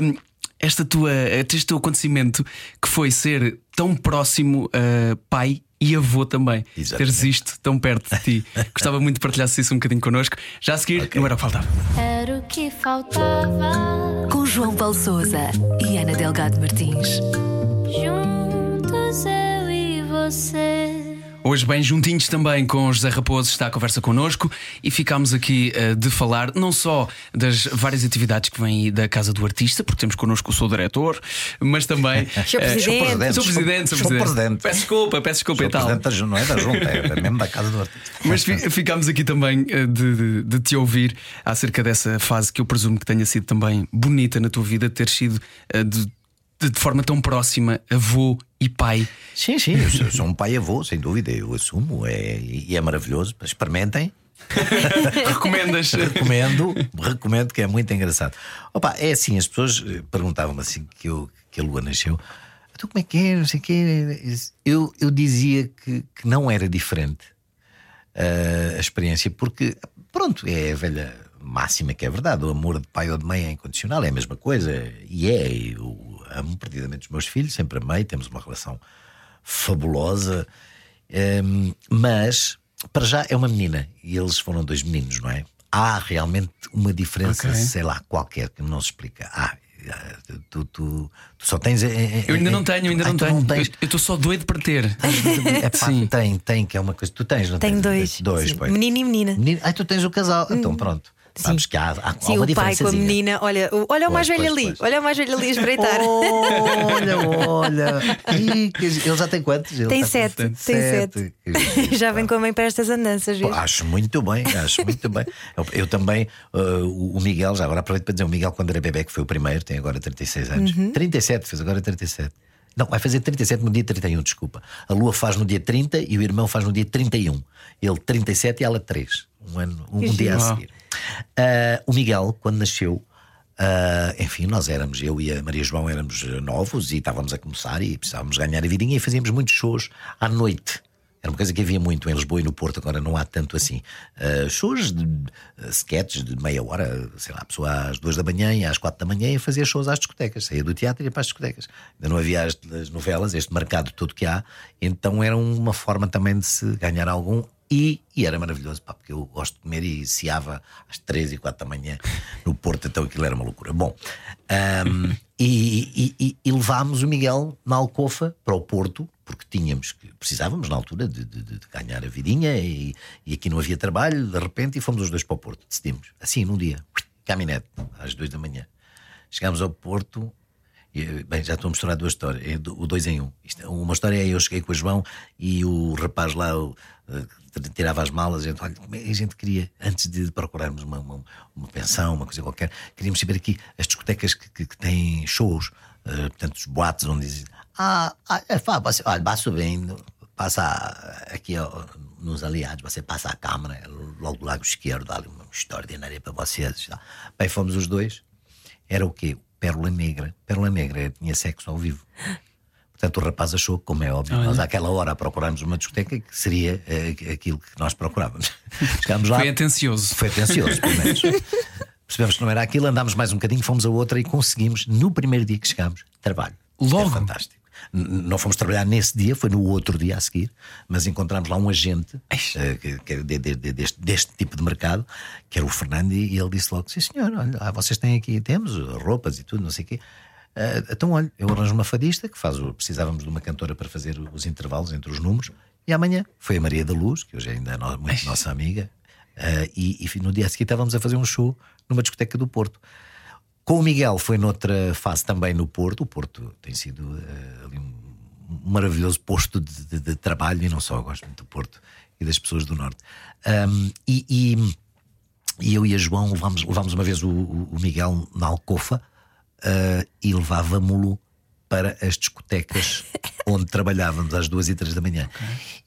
S1: Esta tua, este teu acontecimento que foi ser tão próximo eh, pai e avô também.
S4: Exatamente.
S1: Teres isto tão perto de ti. Gostava muito de partilhar isso um bocadinho connosco. Já a seguir, não era o que faltava.
S6: Era o que faltava.
S7: Com João Paulo Souza e Ana Delgado Martins.
S6: Juntos eu e você.
S1: Hoje, bem juntinhos também com o José Raposo, está a conversa connosco e ficámos aqui eh, de falar não só das várias atividades que vêm aí da Casa do Artista, porque temos connosco o seu diretor, mas também.
S2: Sr.
S1: eh,
S2: Presidente.
S1: Sou presidente, sou presidente.
S4: presidente.
S1: Peço desculpa, peço desculpa
S4: Sou
S1: e tal.
S4: presidente da Junta, não é da Junta, é mesmo da Casa do Artista.
S1: Mas fi- ficámos aqui também eh, de, de- de te ouvir acerca dessa fase que eu presumo que tenha sido também bonita na tua vida, ter sido eh, de, de- forma tão próxima avô e pai.
S4: Sim, sim, eu sou, sou um pai avô, sem dúvida, eu assumo, é, e é maravilhoso. Experimentem,
S1: Recomendas?
S4: recomendo, recomendo que é muito engraçado. Opa, é assim, as pessoas eh, perguntavam-me assim que, eu, que a Lua nasceu. Tu como é que é? Não sei o quê. Eu, eu dizia que, que não era diferente uh, a experiência, porque, pronto, é a velha máxima que é verdade. O amor de pai ou de mãe é incondicional, é a mesma coisa. E é. Eu amo perdidamente os meus filhos, sempre amei, temos uma relação fabulosa. Um, mas, para já, é uma menina e eles foram dois meninos, não é? Há realmente uma diferença,
S1: Ok.
S4: sei lá, qualquer, que não se explica. Ah, tu, tu, tu só tens. eh,
S1: Eu ainda não tenho, ainda
S4: Ai,
S1: não
S4: tu
S1: tenho.
S4: tens.
S1: Eu estou só doido para ter.
S4: É pá,
S1: Sim.
S4: tem, tem, que é uma coisa. Tu tens, não
S2: Tenho
S4: tens?
S2: dois.
S4: Dois,
S2: Sim. Menino e menina.
S4: Menino- Ai, tu tens o casal. Então pronto. Sabes que há, há,
S2: Sim,
S4: uma
S2: o pai com a menina. Olha, o, olha o mais velho
S4: pois,
S2: ali.
S4: pois.
S2: Olha o mais velho ali a espreitar.
S4: Olha, olha. Ele já tem quantos? Ele
S2: Tem
S4: tá
S2: sete, tem sete.
S4: Que-
S2: Já vem com a mãe para estas andanças, viu?
S4: Acho muito bem, acho muito bem. Eu, eu também, uh, o Miguel, já agora aproveito para dizer, o Miguel, quando era bebê, que foi o primeiro, tem agora 36 anos.
S2: Uhum.
S4: 37, fez agora 37. Não, vai fazer 37 no dia 31, desculpa. A Lua faz no dia 30 e o irmão faz no dia 31. Ele 37 e ela 3. Um, ano, um, dia a seguir. Uh, o Miguel, quando nasceu, Uh, enfim, nós éramos, eu e a Maria João éramos novos e estávamos a começar e precisávamos ganhar a vidinha e fazíamos muitos shows à noite. Era uma coisa que havia muito em Lisboa e no Porto, agora não há tanto assim. Uh, shows de uh, sketches de meia hora, sei lá, a pessoa às duas da manhã e às quatro da manhã e fazia shows às discotecas, saía do teatro e ia para as discotecas. Ainda não havia as, as novelas, este mercado todo que há, então era uma forma também de se ganhar algum e, e era maravilhoso, pá, porque eu gosto de comer e ciava às três e quatro da manhã no Porto, então aquilo era uma loucura. Bom, ahm, e, e- e- levámos o Miguel na Alcofa para o Porto, porque tínhamos que precisávamos na altura de, de- de ganhar a vidinha e, aqui não havia trabalho, de repente, e fomos os dois para o Porto. Decidimos, assim, num dia, caminhonete, às duas da manhã. Chegámos ao Porto. Bem, já estou a misturar duas histórias, é o dois em um. Uma história é eu cheguei com o João e o rapaz lá eh, tirava as malas. A gente, olha, é a gente queria, antes de procurarmos uma, uma, uma pensão, uma coisa qualquer, queríamos saber aqui as discotecas que, que- que têm shows, eh, portanto, os boates onde dizem: Ah, ah é, pá, você, olha, vai subindo, passa aqui ó, nos aliados, você passa a câmara, é logo do lado esquerdo, há uma extraordinária para vocês. tal. Bem, fomos os dois era o quê? Pérola Negra. Pérola Negra tinha sexo ao vivo. Portanto, o rapaz achou, como é óbvio, nós àquela hora procurámos uma discoteca que seria eh, aquilo que nós procurávamos. Chegámos lá.
S1: Foi atencioso.
S4: Foi atencioso, pelo menos. Percebemos que não era aquilo, andámos mais um bocadinho, fomos a outra e conseguimos, no primeiro dia que chegámos, trabalho. Isto
S1: Logo?
S4: É fantástico. Não fomos trabalhar nesse dia, foi no outro dia a seguir, mas encontramos lá um agente eh, que, de- de- deste, deste tipo de mercado, que era o Fernando, e ele disse logo: Sim, senhor, olha, ah, vocês têm aqui, temos roupas e tudo, não sei o quê. Ah, então, olha, eu arranjo uma fadista que faz o. Precisávamos de uma cantora para fazer os intervalos entre os números, e amanhã foi a Maria da Luz, que hoje ainda é no- muito nossa amiga, ah, e, e no dia a seguir estávamos a fazer um show numa discoteca do Porto. Com o Miguel foi noutra fase também no Porto. O Porto tem sido eh, ali um um maravilhoso posto de, de- de trabalho e não só, eu gosto muito do Porto e das pessoas do Norte. Ahm, e, e- e eu e a João levámos, levámos uma vez o- o Miguel na Alcofa ah, e levávamo-lo para as discotecas onde trabalhávamos às duas e três da manhã.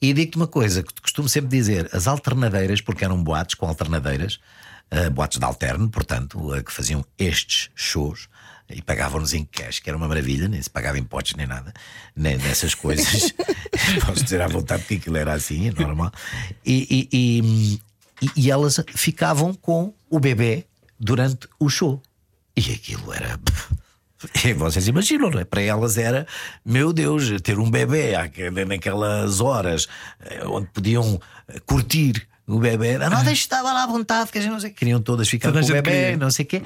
S4: E digo-te uma coisa que costumo sempre dizer: as alternadeiras, porque eram boates com alternadeiras, ah, boates de alterno, portanto, ah, que faziam estes shows. E pagavam-nos em cash, que era uma maravilha, nem se pagava impostos nem nada, nem nessas coisas. Posso dizer à vontade que aquilo era assim, é normal. E- e- e- e elas ficavam com o bebê durante o show. E aquilo era. E vocês imaginam, não é? Para elas era, meu Deus, ter um bebê naquelas horas eh, onde podiam eh, curtir o bebê. Não, deixa estar lá à vontade, que a gente não sei. Queriam todas ficar
S1: Toda
S4: com o bebê,
S1: queria.
S4: não sei o quê.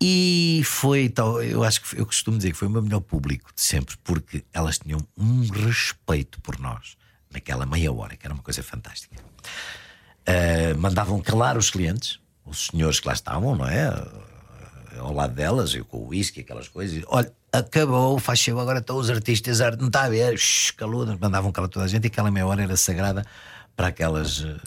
S4: E foi tal, eu acho que eu costumo dizer que foi o meu melhor público de sempre, porque elas tinham um respeito por nós naquela meia hora, que era uma coisa fantástica. Uh, mandavam calar os clientes, os senhores que lá estavam, não é? Ao lado delas, eu com o whisky, aquelas coisas. Olha, acabou, faz favor, agora estão os artistas, arte, não está a ver, caludas, mandavam calar toda a gente e aquela meia hora era sagrada para aquelas uh,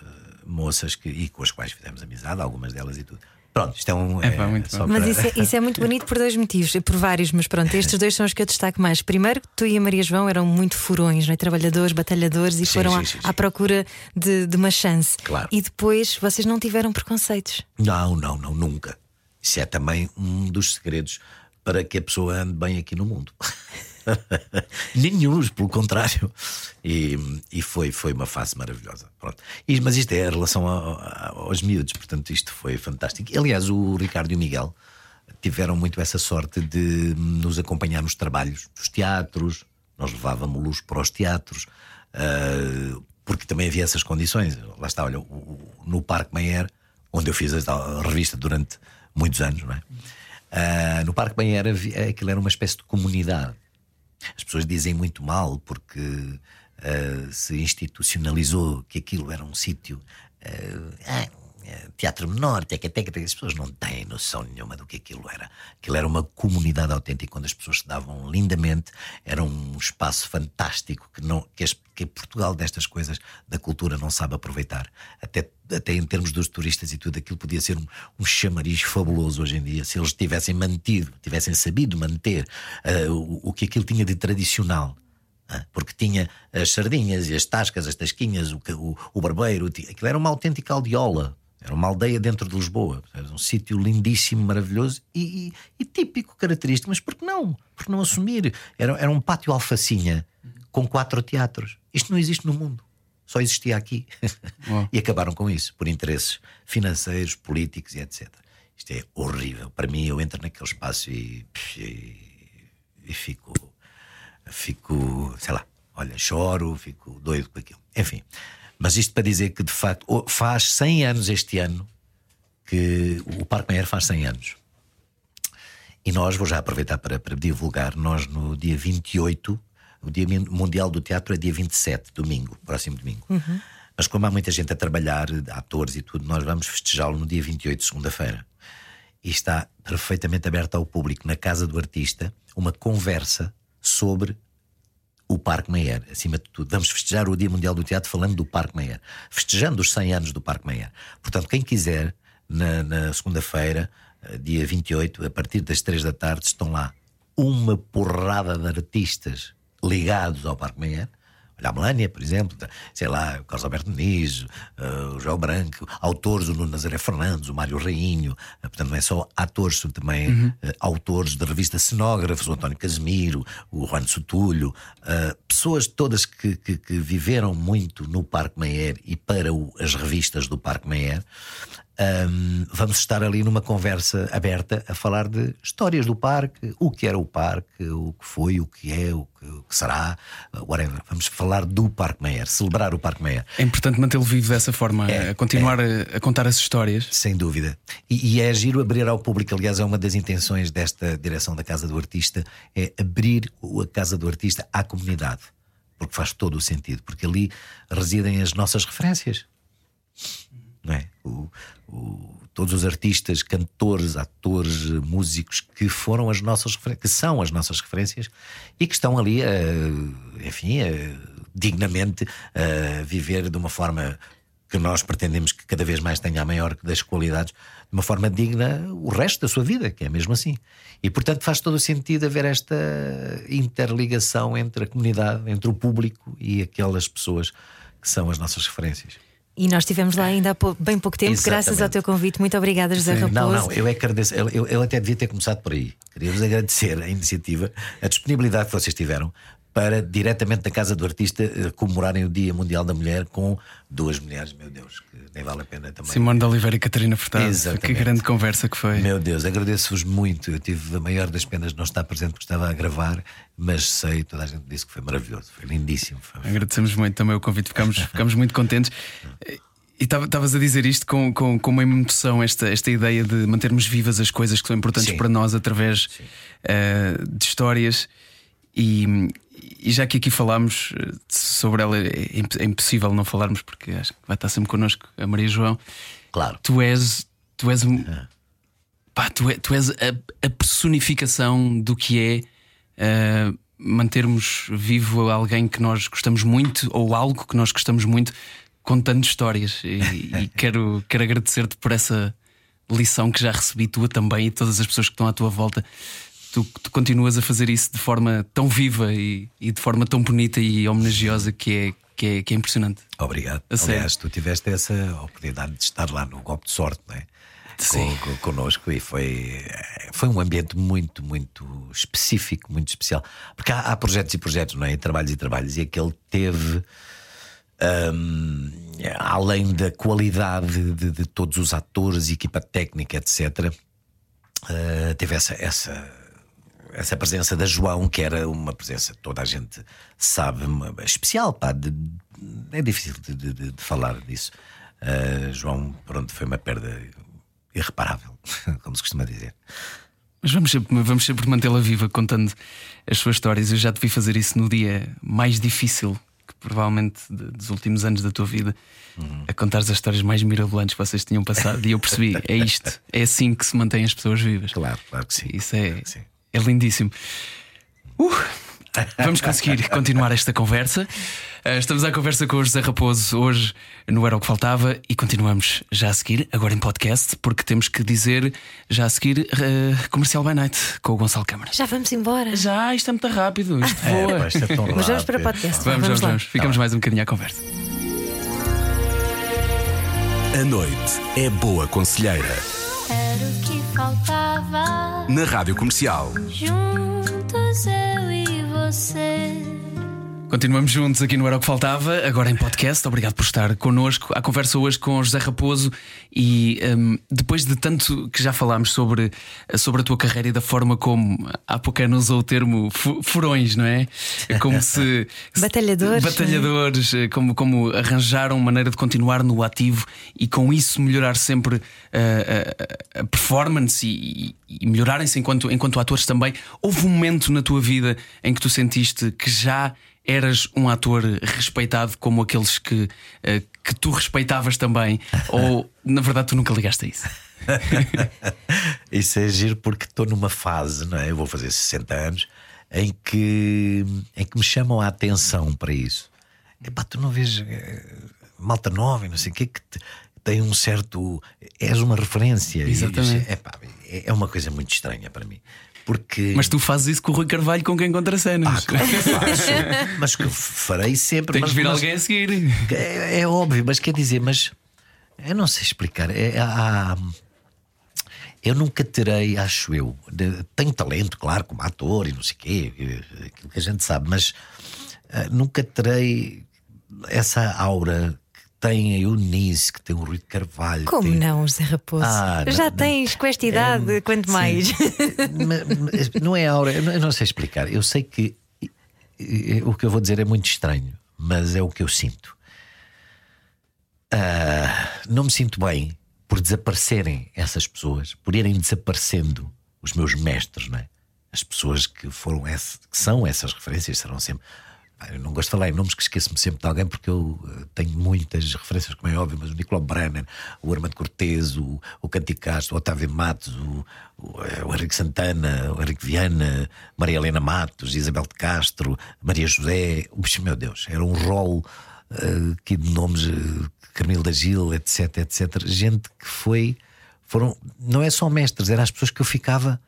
S4: moças que, e com as quais fizemos amizade, algumas delas e tudo. Pronto, isto é um.
S1: É pá, muito
S4: só
S1: bom.
S2: Mas
S4: para-
S2: isso é, isso é muito bonito por dois motivos, por vários, mas pronto, estes dois são os que eu destaco mais. Primeiro, tu e a Maria João eram muito furões, não é? trabalhadores, batalhadores e
S4: Sim,
S2: foram
S4: sim,
S2: à,
S4: sim, sim.
S2: à procura de, de uma chance.
S4: Claro.
S2: E depois vocês não tiveram preconceitos.
S4: Não, não, não, nunca. Isso é também um dos segredos para que a pessoa ande bem aqui no mundo. Nenhum, pelo contrário. E, e foi, foi uma fase maravilhosa. Pronto. E- mas isto é a relação a- a- aos miúdos, portanto, isto foi fantástico. Aliás, o Ricardo e o Miguel tiveram muito essa sorte de nos acompanhar nos trabalhos dos teatros, nós levávamos-los para os teatros, ah, porque também havia essas condições. Lá está, olha, o- o- no Parque Mayer, onde eu fiz a, a revista durante muitos anos, não é? Ah, no Parque Mayer havia- aquilo era uma espécie de comunidade. As pessoas dizem muito mal porque ah, se institucionalizou que aquilo era um sítio. ah, teatro menor, teca, teca, teca. as pessoas não têm noção nenhuma do que aquilo era. Aquilo era uma comunidade autêntica onde as pessoas se davam lindamente, era um espaço fantástico que, não, que, as- que Portugal destas coisas da cultura não sabe aproveitar. Até, até em termos dos turistas e tudo, aquilo podia ser um, um chamariz fabuloso hoje em dia, se eles tivessem mantido, tivessem sabido manter ah, o, o que aquilo tinha de tradicional. Porque tinha as sardinhas e as tascas, as tasquinhas, o, o, o barbeiro, aquilo era uma autêntica aldeola. Era uma aldeia dentro de Lisboa. Era um sítio lindíssimo, maravilhoso e, e- e típico, característico. Mas por que não? Por que não assumir? Era, era um pátio alfacinha com quatro teatros. Isto não existe no mundo. Só existia aqui. e acabaram com isso, por interesses financeiros, políticos e etc. Isto é horrível. Para mim, eu entro naquele espaço e, e, e fico fico, sei lá, olha, choro, fico doido com aquilo. Enfim, mas isto para dizer que de facto faz 100 anos este ano que o Parque Meyer faz 100 anos. E nós, vou já aproveitar para, para divulgar, nós no dia 28, o Dia Mundial do Teatro é dia 27, domingo, próximo domingo. Mas como há muita gente a trabalhar, atores e tudo, nós vamos festejá-lo no dia 28, segunda-feira. E está perfeitamente aberta ao público, na casa do artista, uma conversa sobre o Parque Meyer, acima de tudo. Vamos festejar o Dia Mundial do Teatro falando do Parque Meyer, festejando os 100 anos do Parque Meyer. Portanto, quem quiser, na, na segunda-feira, eh, dia 28, a partir das 3 da tarde, estão lá uma porrada de artistas ligados ao Parque Meyer. A Melania, por exemplo, sei lá, o Carlos Alberto Niso, o João Branco, autores, o Nuno Nazaré Fernandes, o Mário Rainho, eh, portanto não é só atores, são também eh, autores da revista Cenógrafos, o António Casimiro, o Juan Sotulho, eh, pessoas todas que, que- que viveram muito no Parque Meyer e para o- as revistas do Parque Meyer. Ahm, vamos estar ali numa conversa aberta a falar de histórias do parque, o que era o parque, o que foi, o que é, o que, o que será, whatever. Vamos falar do Parque Meyer, celebrar o Parque Meyer.
S1: É importante mantê-lo vivo dessa forma,
S4: É,
S1: continuar a, a contar as histórias.
S4: Sem dúvida. E, e é giro abrir ao público. Aliás, é uma das intenções desta direção da Casa do Artista: é abrir a Casa do Artista à comunidade. Porque faz todo o sentido. Porque ali residem as nossas referências. Não é? O- o- todos os artistas, cantores, atores, eh, músicos que foram as nossas que são as nossas referências e que estão ali, a, enfim, a, dignamente a viver de uma forma que nós pretendemos que cada vez mais tenha a maior das qualidades, de uma forma digna o resto da sua vida, que é mesmo assim. E portanto faz todo o sentido haver esta interligação entre a comunidade, entre o público e aquelas pessoas que são as nossas referências.
S2: E nós estivemos lá ainda há bem pouco tempo, graças ao
S4: Exatamente.
S2: teu convite. Muito obrigada, José Raposo.
S4: Não, não, eu é que agradeço. Eu- eu até devia ter começado por aí. Queria-vos agradecer a iniciativa, a disponibilidade que vocês tiveram para, diretamente da Casa do Artista, eh, comemorarem o Dia Mundial da Mulher com duas mulheres, meu Deus, que nem vale a pena também.
S1: Simone de Oliveira e Catarina Furtado.
S4: Exatamente.
S1: Que grande conversa que foi.
S4: Meu Deus, agradeço-vos muito. Eu tive a maior das penas de não estar presente porque estava a gravar, mas sei, toda a gente disse que foi maravilhoso, foi lindíssimo.
S1: Agradecemos muito também o convite, ficamos, ficamos muito contentes. E tava- estavas a dizer isto com, com, com uma emoção, esta, esta ideia de mantermos vivas as coisas que são importantes
S4: Sim.
S1: para nós através eh, de histórias. E, e já que aqui falámos eh, sobre ela, é, é impossível não falarmos, porque acho que vai estar sempre connosco a Maria João.
S4: Claro.
S1: Tu és, tu és, um- pá, tu, é- tu és a, a personificação do que é eh, mantermos vivo alguém que nós gostamos muito ou algo que nós gostamos muito, contando histórias. E, e quero, quero agradecer-te por essa lição que já recebi tua também e todas as pessoas que estão à tua volta. Tu, tu continuas a fazer isso de forma tão viva e, e de forma tão bonita e homenageosa que é, que é, que é impressionante.
S4: Obrigado.
S1: A sério.
S4: Aliás, tu tiveste essa oportunidade de estar lá no golpe de sorte, não é? com, com, connosco e foi, foi um ambiente muito, muito específico, muito especial. Porque há, há projetos e projetos, não é? E trabalhos e trabalhos, e aquele teve. hum, além da qualidade de, de todos os atores, equipa técnica, etc., Uh, teve essa, essa, essa presença da João, que era uma presença, toda a gente sabe, especial, pá, de- é difícil de, de- de- falar disso. Uh, João, pronto, foi uma perda irreparável, como se costuma dizer.
S1: Mas vamos sempre, vamos sempre mantê-la viva contando as suas histórias. Eu já te vi fazer isso no dia mais difícil, que provavelmente dos últimos anos da tua vida, a contar as histórias mais mirabolantes que vocês tinham passado. E eu percebi, é isto, é assim que se mantém as pessoas vivas.
S4: Claro, claro que sim.
S1: Isso é,
S4: Claro que sim.
S1: É lindíssimo. Uh, vamos conseguir continuar esta conversa. Uh, estamos à conversa com o José Raposo hoje no Era o que Faltava e continuamos já a seguir, agora em podcast, porque temos que dizer já a seguir uh, Comercial by Night com o Gonçalo Câmara.
S2: Já vamos embora.
S1: Já, isto é muito rápido, isto
S4: É,
S1: voa.
S4: pá, isto é tão
S2: Mas vamos para
S4: rápido.
S2: podcast.
S1: Vamos, vamos,
S2: lá.
S1: vamos. Ficamos mais um bocadinho à conversa.
S3: A noite é boa conselheira.
S6: Faltava.
S3: Na Rádio Comercial.
S6: Juntos eu e você.
S1: Continuamos juntos aqui no Era o que Faltava, agora em podcast. Obrigado por estar connosco. A conversa hoje com o José Raposo. E hum, depois de tanto que já falámos sobre, sobre a tua carreira e da forma como há pouco ano usou o termo fu- furões, não é? Como se.
S2: Batalhadores,
S1: Batalhadores, eh, como, como arranjaram maneira de continuar no ativo e com isso melhorar sempre eh, a, a- a performance e, e- e melhorarem-se enquanto, enquanto atores também. Houve um momento na tua vida em que tu sentiste que já eras um ator respeitado como aqueles que, eh, que tu respeitavas também? Ou na verdade tu nunca ligaste a isso?
S4: Isso é giro porque estou numa fase, não é? Eu vou fazer 60 anos, em que, em que me chamam a atenção para isso. Epá, tu não vês eh, malta nova e não sei o que que te- tem um certo. És uma referência. E
S1: Exatamente.
S4: epá, é é uma coisa muito estranha para mim. Porque.
S1: Mas tu fazes isso com o Rui Carvalho com quem contracenas.
S4: Ah, claro que faço. mas que farei sempre.
S1: Tens
S4: mas,
S1: de vir
S4: mas-
S1: alguém a seguir.
S4: é, é óbvio, mas quer dizer, mas eu não sei explicar. É, há- eu nunca terei, acho eu, tenho talento, claro, como ator e não sei o quê, aquilo que a gente sabe, mas eh, nunca terei essa aura tem a Eunice, que tem o Rui de Carvalho.
S2: Como
S4: tem-
S2: não, José Raposo?
S4: Ah,
S2: Já
S4: não.
S2: tens com esta idade,
S4: É,
S2: quanto mais?
S4: Mas não é eu não- eu não sei explicar. Eu sei que o que eu vou dizer é muito estranho, mas é o que eu sinto. Ah, não me sinto bem por desaparecerem essas pessoas, por irem desaparecendo os meus mestres, não é? As pessoas que foram esse- que são essas referências serão sempre. Eu não gosto de falar em nomes que esqueço-me sempre de alguém porque eu eh, tenho muitas referências, como é óbvio, mas o Nicolau Brenner, o Armando Cortez, o, o Canti Castro, o Otávio Matos, o, o, eh, o Henrique Santana, o Henrique Viana, Maria Helena Matos, Isabel de Castro, Maria José, Puxa, meu Deus, era um rol eh, aqui de nomes, Carmelo da Gil, etc, etc. Gente que foi, foram, não é só mestres, eram as pessoas que eu ficava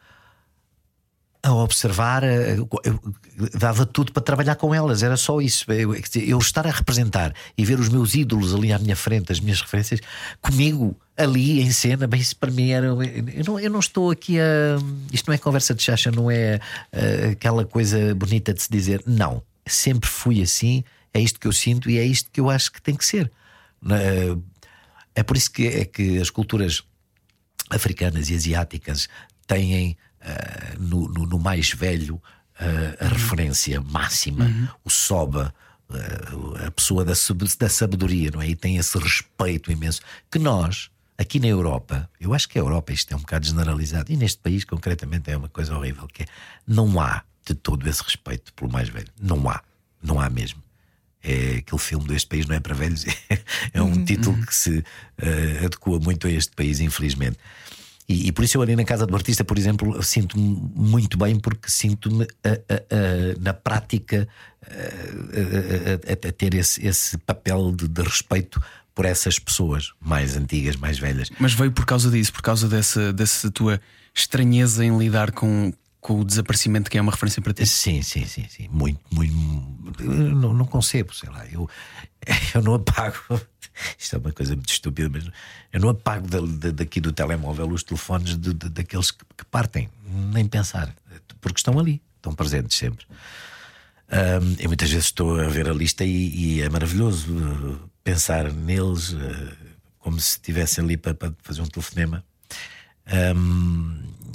S4: a observar, eh, dava tudo para trabalhar com elas, era só isso. Eu, eu estar a representar e ver os meus ídolos ali à minha frente, as minhas referências, comigo ali em cena, bem, isso para mim era. Eu não, eu não estou aqui a. Isto não é conversa de chacha, não é eh, aquela coisa bonita de se dizer. Não, sempre fui assim, é isto que eu sinto e é isto que eu acho que tem que ser. Na- É por isso que é que as culturas africanas e asiáticas têm ah, no, no- no mais velho ah, a referência máxima, o soba, ah, a pessoa da, da sabedoria, não é? E tem esse respeito imenso que nós. Aqui na Europa, eu acho que a Europa isto é um bocado generalizado, e neste país concretamente é uma coisa horrível, que é não há de todo esse respeito pelo mais velho. Não há, não há mesmo. É aquele filme deste país não é para velhos, é um título que se eh, adequa muito a este país, infelizmente. E, e por isso eu ali na casa do artista, por exemplo, sinto-me muito bem porque sinto-me na prática a- a- a ter esse, esse papel de, de respeito por essas pessoas mais antigas, mais velhas.
S1: Mas veio por causa disso, por causa dessa, dessa tua estranheza em lidar com, com o desaparecimento que é uma referência para ti.
S4: Sim, sim, sim, sim. Muito, muito. Não, não concebo, sei lá. Eu, Eu não apago. Isto é uma coisa muito estúpida, mas eu não apago da- da- daqui do telemóvel os telefones de- de- daqueles que, que partem, nem pensar, porque estão ali, estão presentes sempre. Ahm, eu muitas vezes estou a ver a lista e, e é maravilhoso uh, pensar neles uh, como se estivessem ali para, para fazer um telefonema.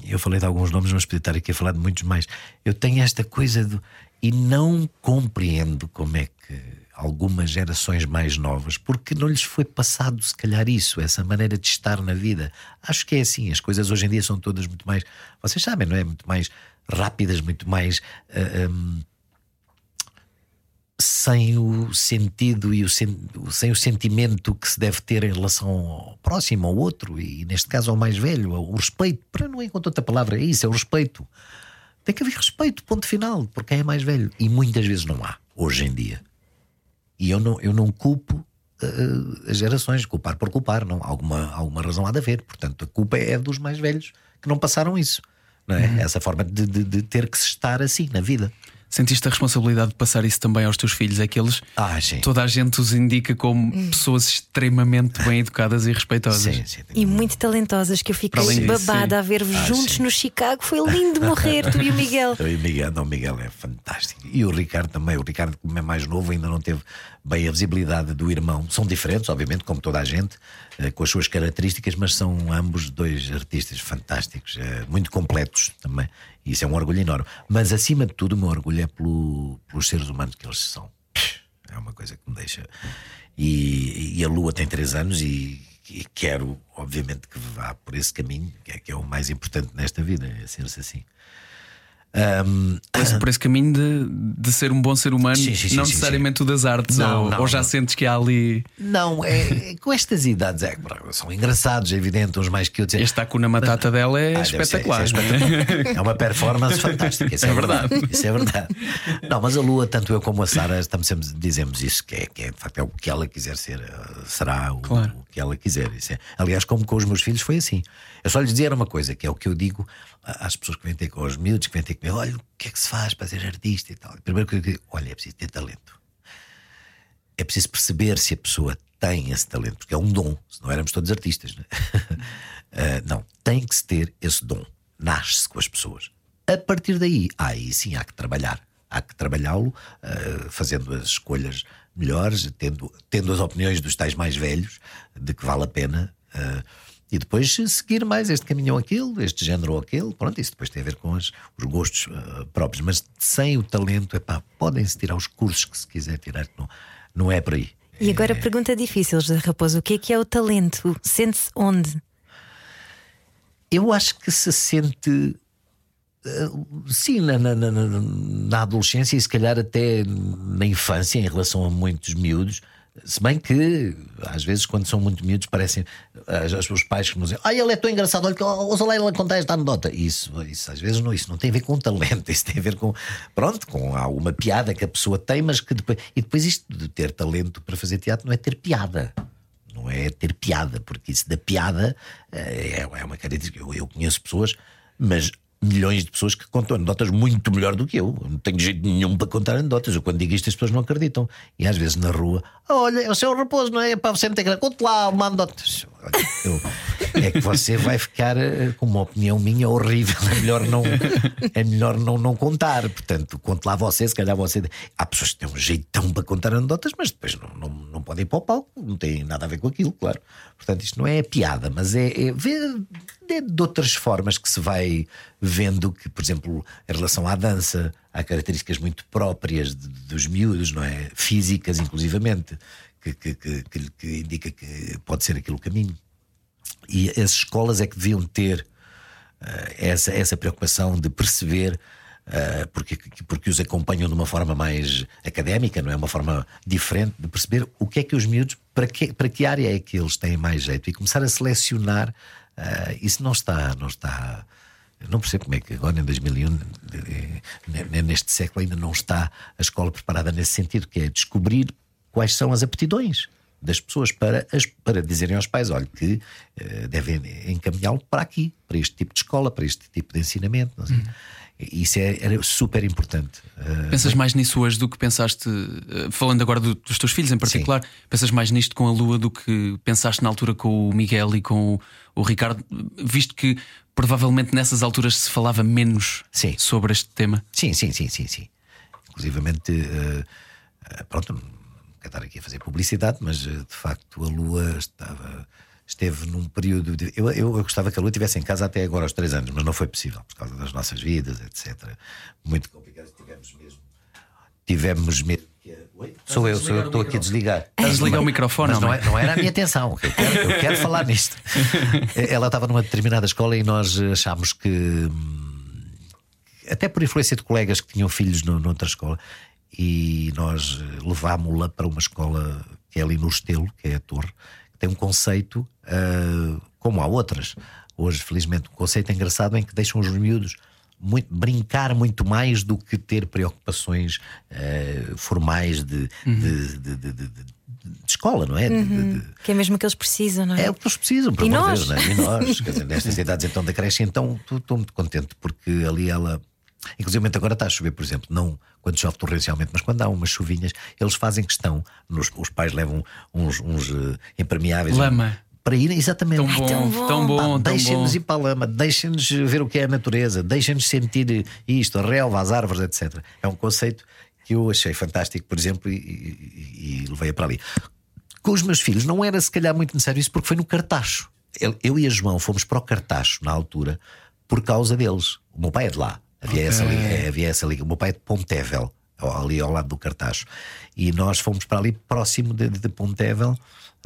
S4: Eu falei de alguns nomes, mas podia estar aqui a falar de muitos mais. Eu tenho esta coisa do. E não compreendo como é que algumas gerações mais novas, porque não lhes foi passado, se calhar, isso, essa maneira de estar na vida. Acho que é assim, as coisas hoje em dia são todas muito mais. Vocês sabem, não é? Muito mais rápidas, muito mais. ah, ahm, sem o sentido e o sen- sem o sentimento que se deve ter em relação ao próximo, ao outro, e neste caso ao mais velho, o respeito. Para não encontrar outra palavra, é isso, é o respeito. Tem que haver respeito, ponto final, por quem é mais velho. E muitas vezes não há, hoje em dia. E eu não, eu não culpo eh, as gerações, culpar por culpar, não. Alguma, alguma razão há de haver. Portanto, a culpa é dos mais velhos que não passaram isso. Não é? Essa forma de, de- de ter que se estar assim na vida.
S1: Sentiste a responsabilidade de passar isso também aos teus filhos? É que eles,
S4: Ah, sim.
S1: toda a gente os indica como pessoas extremamente bem educadas e respeitosas.
S4: Sim, sim.
S2: E muito talentosas que eu fiquei babada
S1: sim.
S2: a ver-vos
S4: Ah,
S2: juntos
S4: sim.
S2: no Chicago. Foi lindo morrer, tu e o Miguel.
S4: Eu e o Miguel, não, o Miguel é fantástico. E o Ricardo também. O Ricardo, como é mais novo, ainda não teve bem a visibilidade do irmão. São diferentes, obviamente, como toda a gente, eh, com as suas características, mas são ambos dois artistas fantásticos, eh, muito completos também. E isso é um orgulho enorme. Mas, acima de tudo, o meu orgulho é pelo- pelos seres humanos que eles são. É uma coisa que me deixa. E, e a Lua tem três anos e, e quero, obviamente, que vá por esse caminho, que é, que é o mais importante nesta vida, é ser-se assim. Ahm,
S1: Por esse, por esse caminho de, de ser um bom ser humano,
S4: Sim, sim,
S1: não
S4: sim,
S1: necessariamente o das artes,
S4: Não,
S1: ou,
S4: não,
S1: ou já
S4: não.
S1: sentes que há ali.
S4: Não, é, é com estas idades é, são engraçados, é evidente, uns mais que outros.
S1: Este Hakuna Matata dela é
S4: Ah, ser,
S1: espetacular.
S4: isso é
S1: é?
S4: É uma performance fantástica. Isso é, verdade. Isso é verdade. Não, mas a Lua, tanto eu como a Sara, estamos sempre dizemos isso, que é, que é de facto é o que ela quiser ser, eh, será o,
S1: Claro.
S4: o que ela quiser. Isso é- aliás, como com os meus filhos foi assim. Eu só lhes dizia uma coisa, que é o que eu digo às pessoas que vêm ter com os miúdos, que vêm ter comigo, olha, o que é que se faz para ser artista e tal. A primeira coisa que eu digo, olha, é preciso ter talento. É preciso perceber se a pessoa tem esse talento, porque é um dom, se não éramos todos artistas, né? Ah, não, tem que se ter esse dom, nasce-se com as pessoas. A partir daí, aí sim há que trabalhar, há que trabalhá-lo, ah, fazendo as escolhas melhores, tendo, tendo as opiniões dos tais mais velhos, de que vale a pena. ah, e depois seguir mais este caminho ou aquele, este género ou aquele, pronto, isso depois tem a ver com as- os gostos ah, próprios, mas sem o talento, epá, podem-se tirar os cursos que se quiser tirar, não, não é por aí.
S2: E agora a pergunta difícil, José Raposo: o que é que é o talento? Sente-se onde?
S4: Eu acho que se sente. eh, Sim, na, na- na- na adolescência e se calhar até na infância, em relação a muitos miúdos. Se bem que, às vezes, quando são muito miúdos, parecem as, as- os pais que nos dizem: Ah, ele é tão engraçado, olha, ouça lá ele contar esta anedota. Isso, isso, às vezes, não, isso não tem a ver com talento, isso tem a ver com, pronto, com alguma piada que a pessoa tem, mas que depois. E depois, isto de ter talento para fazer teatro não é ter piada não é ter piada, porque isso da piada eh, é, é uma característica. Eu, eu conheço pessoas, mas milhões de pessoas que contam anedotas muito melhor do que eu. Eu Não tenho jeito nenhum para contar anedotas. Eu quando digo isto as pessoas não acreditam. E às vezes na rua, olha, o seu raposo, não é? Para você não ter que conte lá uma anedota. Eu- é que você vai ficar eh, com uma opinião minha horrível. É melhor não, é melhor não, não contar. Portanto, conte lá você, se calhar você. Há pessoas que têm um jeitão para contar anedotas, mas depois não, não, não podem ir para o palco, não tem nada a ver com aquilo, claro. Portanto, isto não é piada, mas é, é ver de outras formas que se vai vendo que, por exemplo, em relação à dança, há características muito próprias de- dos miúdos, não é? Físicas, inclusivamente, que, que, que, que, indica que pode ser aquele o caminho. E as escolas é que deviam ter eh, essa, essa preocupação de perceber, eh, porque, porque os acompanham de uma forma mais académica, não é? Uma forma diferente, de perceber o que é que os miúdos, para que, para que área é que eles têm mais jeito e começar a selecionar. eh, isso não está, não está. Eu Não percebo como é que agora em 2001, eh, eh, neste século, ainda não está a escola preparada nesse sentido, que é descobrir quais são as aptidões das pessoas para, as, para dizerem aos pais: olha, que eh, devem encaminhá-lo para aqui, para este tipo de escola, para este tipo de ensinamento. Isso é, era super importante. Uh,
S1: Pensas mais nisso hoje do que pensaste, uh, falando agora do, dos teus filhos em particular, Sim. pensas mais nisto com a Lua do que pensaste na altura com o Miguel e com o, o Ricardo, visto que provavelmente nessas alturas se falava menos
S4: sim.
S1: sobre este tema?
S4: Sim, sim, sim, sim, sim. Inclusivamente, uh, pronto, não quero estar aqui a fazer publicidade, mas de facto a Lua estava esteve num período de. Eu, eu, gostava que a Lua estivesse em casa até agora aos três anos, mas não foi possível por causa das nossas vidas, etc. Muito complicado. Tivemos mesmo. Tivemos mesmo. Oi? Sou eu, sou eu, estou aqui a desligar.
S1: A desligar o microfone,
S4: mas não, é, não era a minha atenção. Eu quero, eu quero falar nisto. Ela estava numa determinada escola e nós achámos que, até por influência de colegas que tinham filhos no, noutra escola, e nós levámos-la para uma escola que é ali no Estelo, que é a Torre, que tem um conceito uh, como há outras. Hoje, felizmente, um conceito engraçado em que deixam os miúdos muito, brincar muito mais do que ter preocupações uh, formais de, uhum. de, de, de, de, escola, não é?
S2: Uhum. Que é mesmo o que eles precisam, não é?
S4: É o que eles precisam, por e nós? Deus, não é? E nós, quer dizer, nestas idades então da creche, então estou muito contente porque ali ela Inclusive agora está a chover, por exemplo, não quando chove torrencialmente, mas quando há umas chuvinhas, eles fazem questão, nos, os pais levam uns, uns uh, impermeáveis.
S1: Lama.
S4: Para ir, exatamente.
S1: Tão bom, Ai, tão bom. Tão bom
S4: deixem-nos ir para a lama, deixem-nos ver o que é a natureza, deixem-nos sentir isto, a relva, as árvores, etc. É um conceito que eu achei fantástico, por exemplo, e, e, e levei-a para ali. Com os meus filhos, não era se calhar muito necessário isso, porque foi no Cartacho. Eu e a João fomos para o Cartacho na altura por causa deles. O meu pai é de lá. Havia, okay. essa, liga, havia essa liga. O meu pai é de Pontevel, ali ao lado do Cartacho. E nós fomos para ali próximo de, de Pontevel,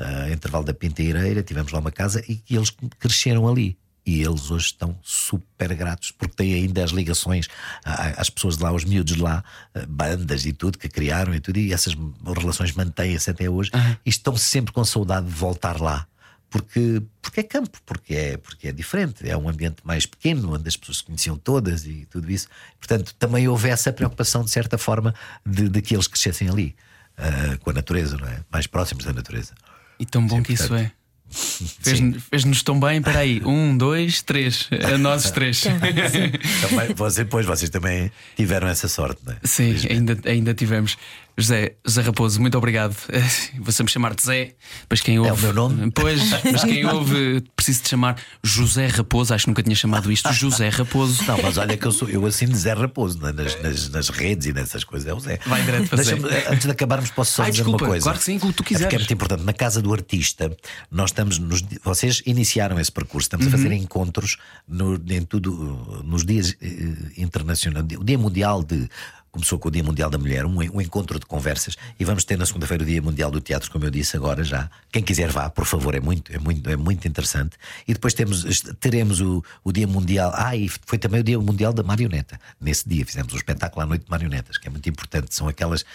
S4: uh, intervalo da Pinteireira, tivemos lá uma casa e, e eles cresceram ali. E eles hoje estão super gratos porque têm ainda as ligações às pessoas de lá, aos miúdos de lá, ah, bandas e tudo que criaram e tudo, e essas relações mantêm-se até hoje uhum. e estão sempre com saudade de voltar lá porque, porque é campo, porque é, porque é diferente, é um ambiente mais pequeno, onde as pessoas se conheciam todas e tudo isso. Portanto, também houve essa preocupação, de certa forma, de, de que eles crescessem ali, uh, com a natureza, não é? Mais próximos da natureza.
S1: E tão bom Sim, que portanto, isso é. Fez-nos fez tão bem, peraí, um, dois, três, a nós três.
S4: também, você, pois, vocês também tiveram essa sorte, não é?
S1: Sim, ainda, ainda tivemos. José, José Raposo, muito obrigado. Vou sempre chamar-te Zé, mas quem ouve.
S4: É o meu nome?
S1: Pois, mas quem ouve, preciso de chamar José Raposo. Acho que nunca tinha chamado isto José Raposo.
S4: Não, mas olha que eu sou eu assino Zé Raposo é? nas, nas, nas, redes e nessas coisas. É o Zé.
S1: Vai direto para Zé.
S4: Antes de acabarmos, posso só
S1: Ai,
S4: dizer
S1: desculpa,
S4: uma coisa.
S1: Claro que sim, como tu quiseres.
S4: É porque é muito importante. Na casa do artista, nós estamos nos. Vocês iniciaram esse percurso, estamos uhum. a fazer encontros no, em tudo, nos dias eh, internacionais, o Dia Mundial de começou com o Dia Mundial da Mulher, um, um encontro de conversas, e vamos ter na segunda-feira o Dia Mundial do Teatro, como eu disse agora já. Quem quiser vá, por favor, é muito, é muito, é muito interessante. E depois temos, teremos o, o Dia Mundial. Ah, e foi também o Dia Mundial da Marioneta. Nesse dia fizemos um espetáculo à noite de marionetas, que é muito importante. São aquelas uh,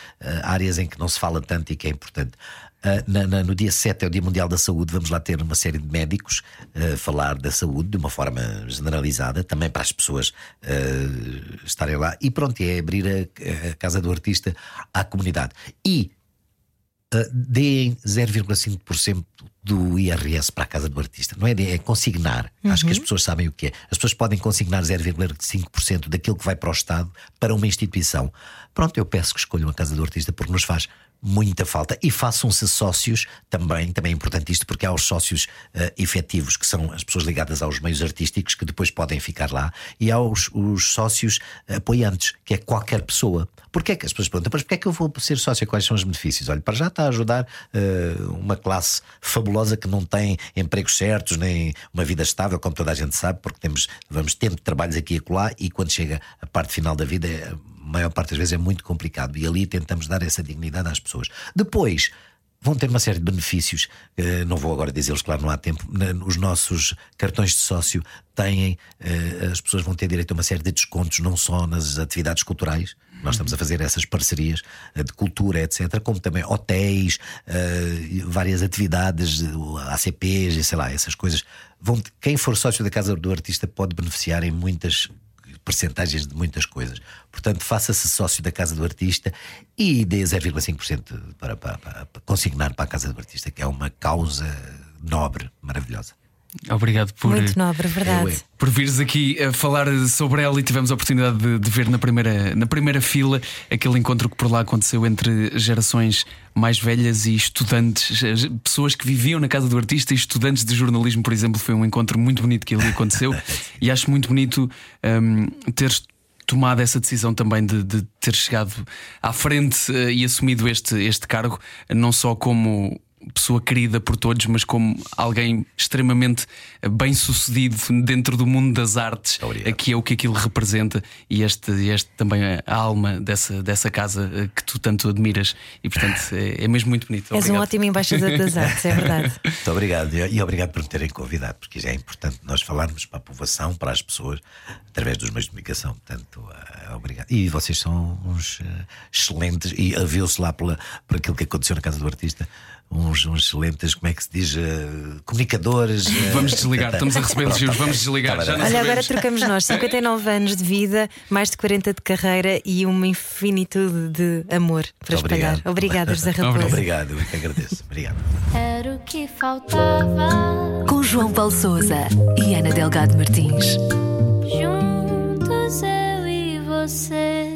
S4: áreas em que não se fala tanto e que é importante. Uh, na, na, no dia 7 é o Dia Mundial da Saúde, vamos lá ter uma série de médicos uh, falar da saúde de uma forma generalizada, também para as pessoas uh, estarem lá. E pronto, é abrir a, a, Casa do Artista à comunidade. E uh, deem 0,5% do IRS para a Casa do Artista. Não é, é consignar. Uhum. Acho que as uhum. pessoas sabem o que é. As pessoas podem consignar 0,5% daquilo que vai para o Estado para uma instituição. Pronto, eu peço que escolham a Casa do Artista porque nos faz muita falta. E façam-se sócios também, também é importante isto, porque há os sócios uh, efetivos, que são as pessoas ligadas aos meios artísticos, que depois podem ficar lá, e há os, os sócios apoiantes, que é qualquer pessoa. Porquê é que as pessoas perguntam, mas porquê é que eu vou ser sócio? Quais são os benefícios? Olha, para já está a ajudar uh, uma classe fabulosa que não tem empregos certos, nem uma vida estável, como toda a gente sabe, porque temos, vamos tendo trabalhos aqui e acolá, e quando chega a parte final da vida. Maior parte das vezes é muito complicado e ali tentamos dar essa dignidade às pessoas. Depois, vão ter uma série de benefícios. Uh, não vou agora dizê-los, claro, não há tempo. Os nossos cartões de sócio têm, uh, as pessoas vão ter direito a uma série de descontos, não só nas atividades culturais. Nós estamos a fazer essas parcerias uh, de cultura, etc., como também hotéis, várias atividades, ACPs sei lá, essas coisas. Quem for sócio da Casa do Artista pode beneficiar em muitas percentagens de muitas coisas. Portanto, faça-se sócio da Casa do Artista e dê 0,5% para, para, para, consignar para a Casa do Artista, que é uma causa nobre, maravilhosa.
S1: Obrigado por.
S2: Muito nobre, verdade.
S4: Eu é.
S1: por vires aqui a falar sobre ela e tivemos a oportunidade de, de ver na primeira, na primeira fila aquele encontro que por lá aconteceu entre gerações mais velhas e estudantes, eh, pessoas que viviam na casa do artista e estudantes de jornalismo, por exemplo. Foi um encontro muito bonito que ali aconteceu e acho muito bonito hum, teres tomado essa decisão também de, de ter chegado à frente eh, e assumido este, este cargo, não só como pessoa querida por todos, mas como alguém extremamente bem sucedido dentro do mundo das artes,
S4: Obrigado.
S1: que é o que aquilo representa, e este, este também é a alma dessa, dessa casa eh, que tu tanto admiras, e portanto é, é mesmo muito bonito.
S2: És um
S1: Obrigado.
S2: ótimo embaixador das artes, é verdade.
S4: Muito obrigado e e obrigado por me terem convidado, porque já é importante nós falarmos para a povoação, para as pessoas, através dos meios de comunicação. Portanto, eh, obrigado. E vocês são uns eh, excelentes, e viu-se lá pela, por aquilo que aconteceu na casa do artista, uns, uns excelentes, como é que se diz, eh, comunicadores. eh,
S1: Vamos desligar, estamos a receber elogios, vamos desligar.
S4: Tá
S1: Já
S4: tá.
S2: Olha, agora trocamos nós: 59 anos de vida, mais de 40 de carreira e uma infinitude de amor para
S4: Muito
S2: espalhar.
S4: obrigado.
S2: Obrigada, José Raposo.
S4: Obrigado, eu que agradeço. Obrigado.
S6: Era o que faltava.
S7: Com João Paulo Souza e Ana Delgado Martins.
S6: Juntos eu e você.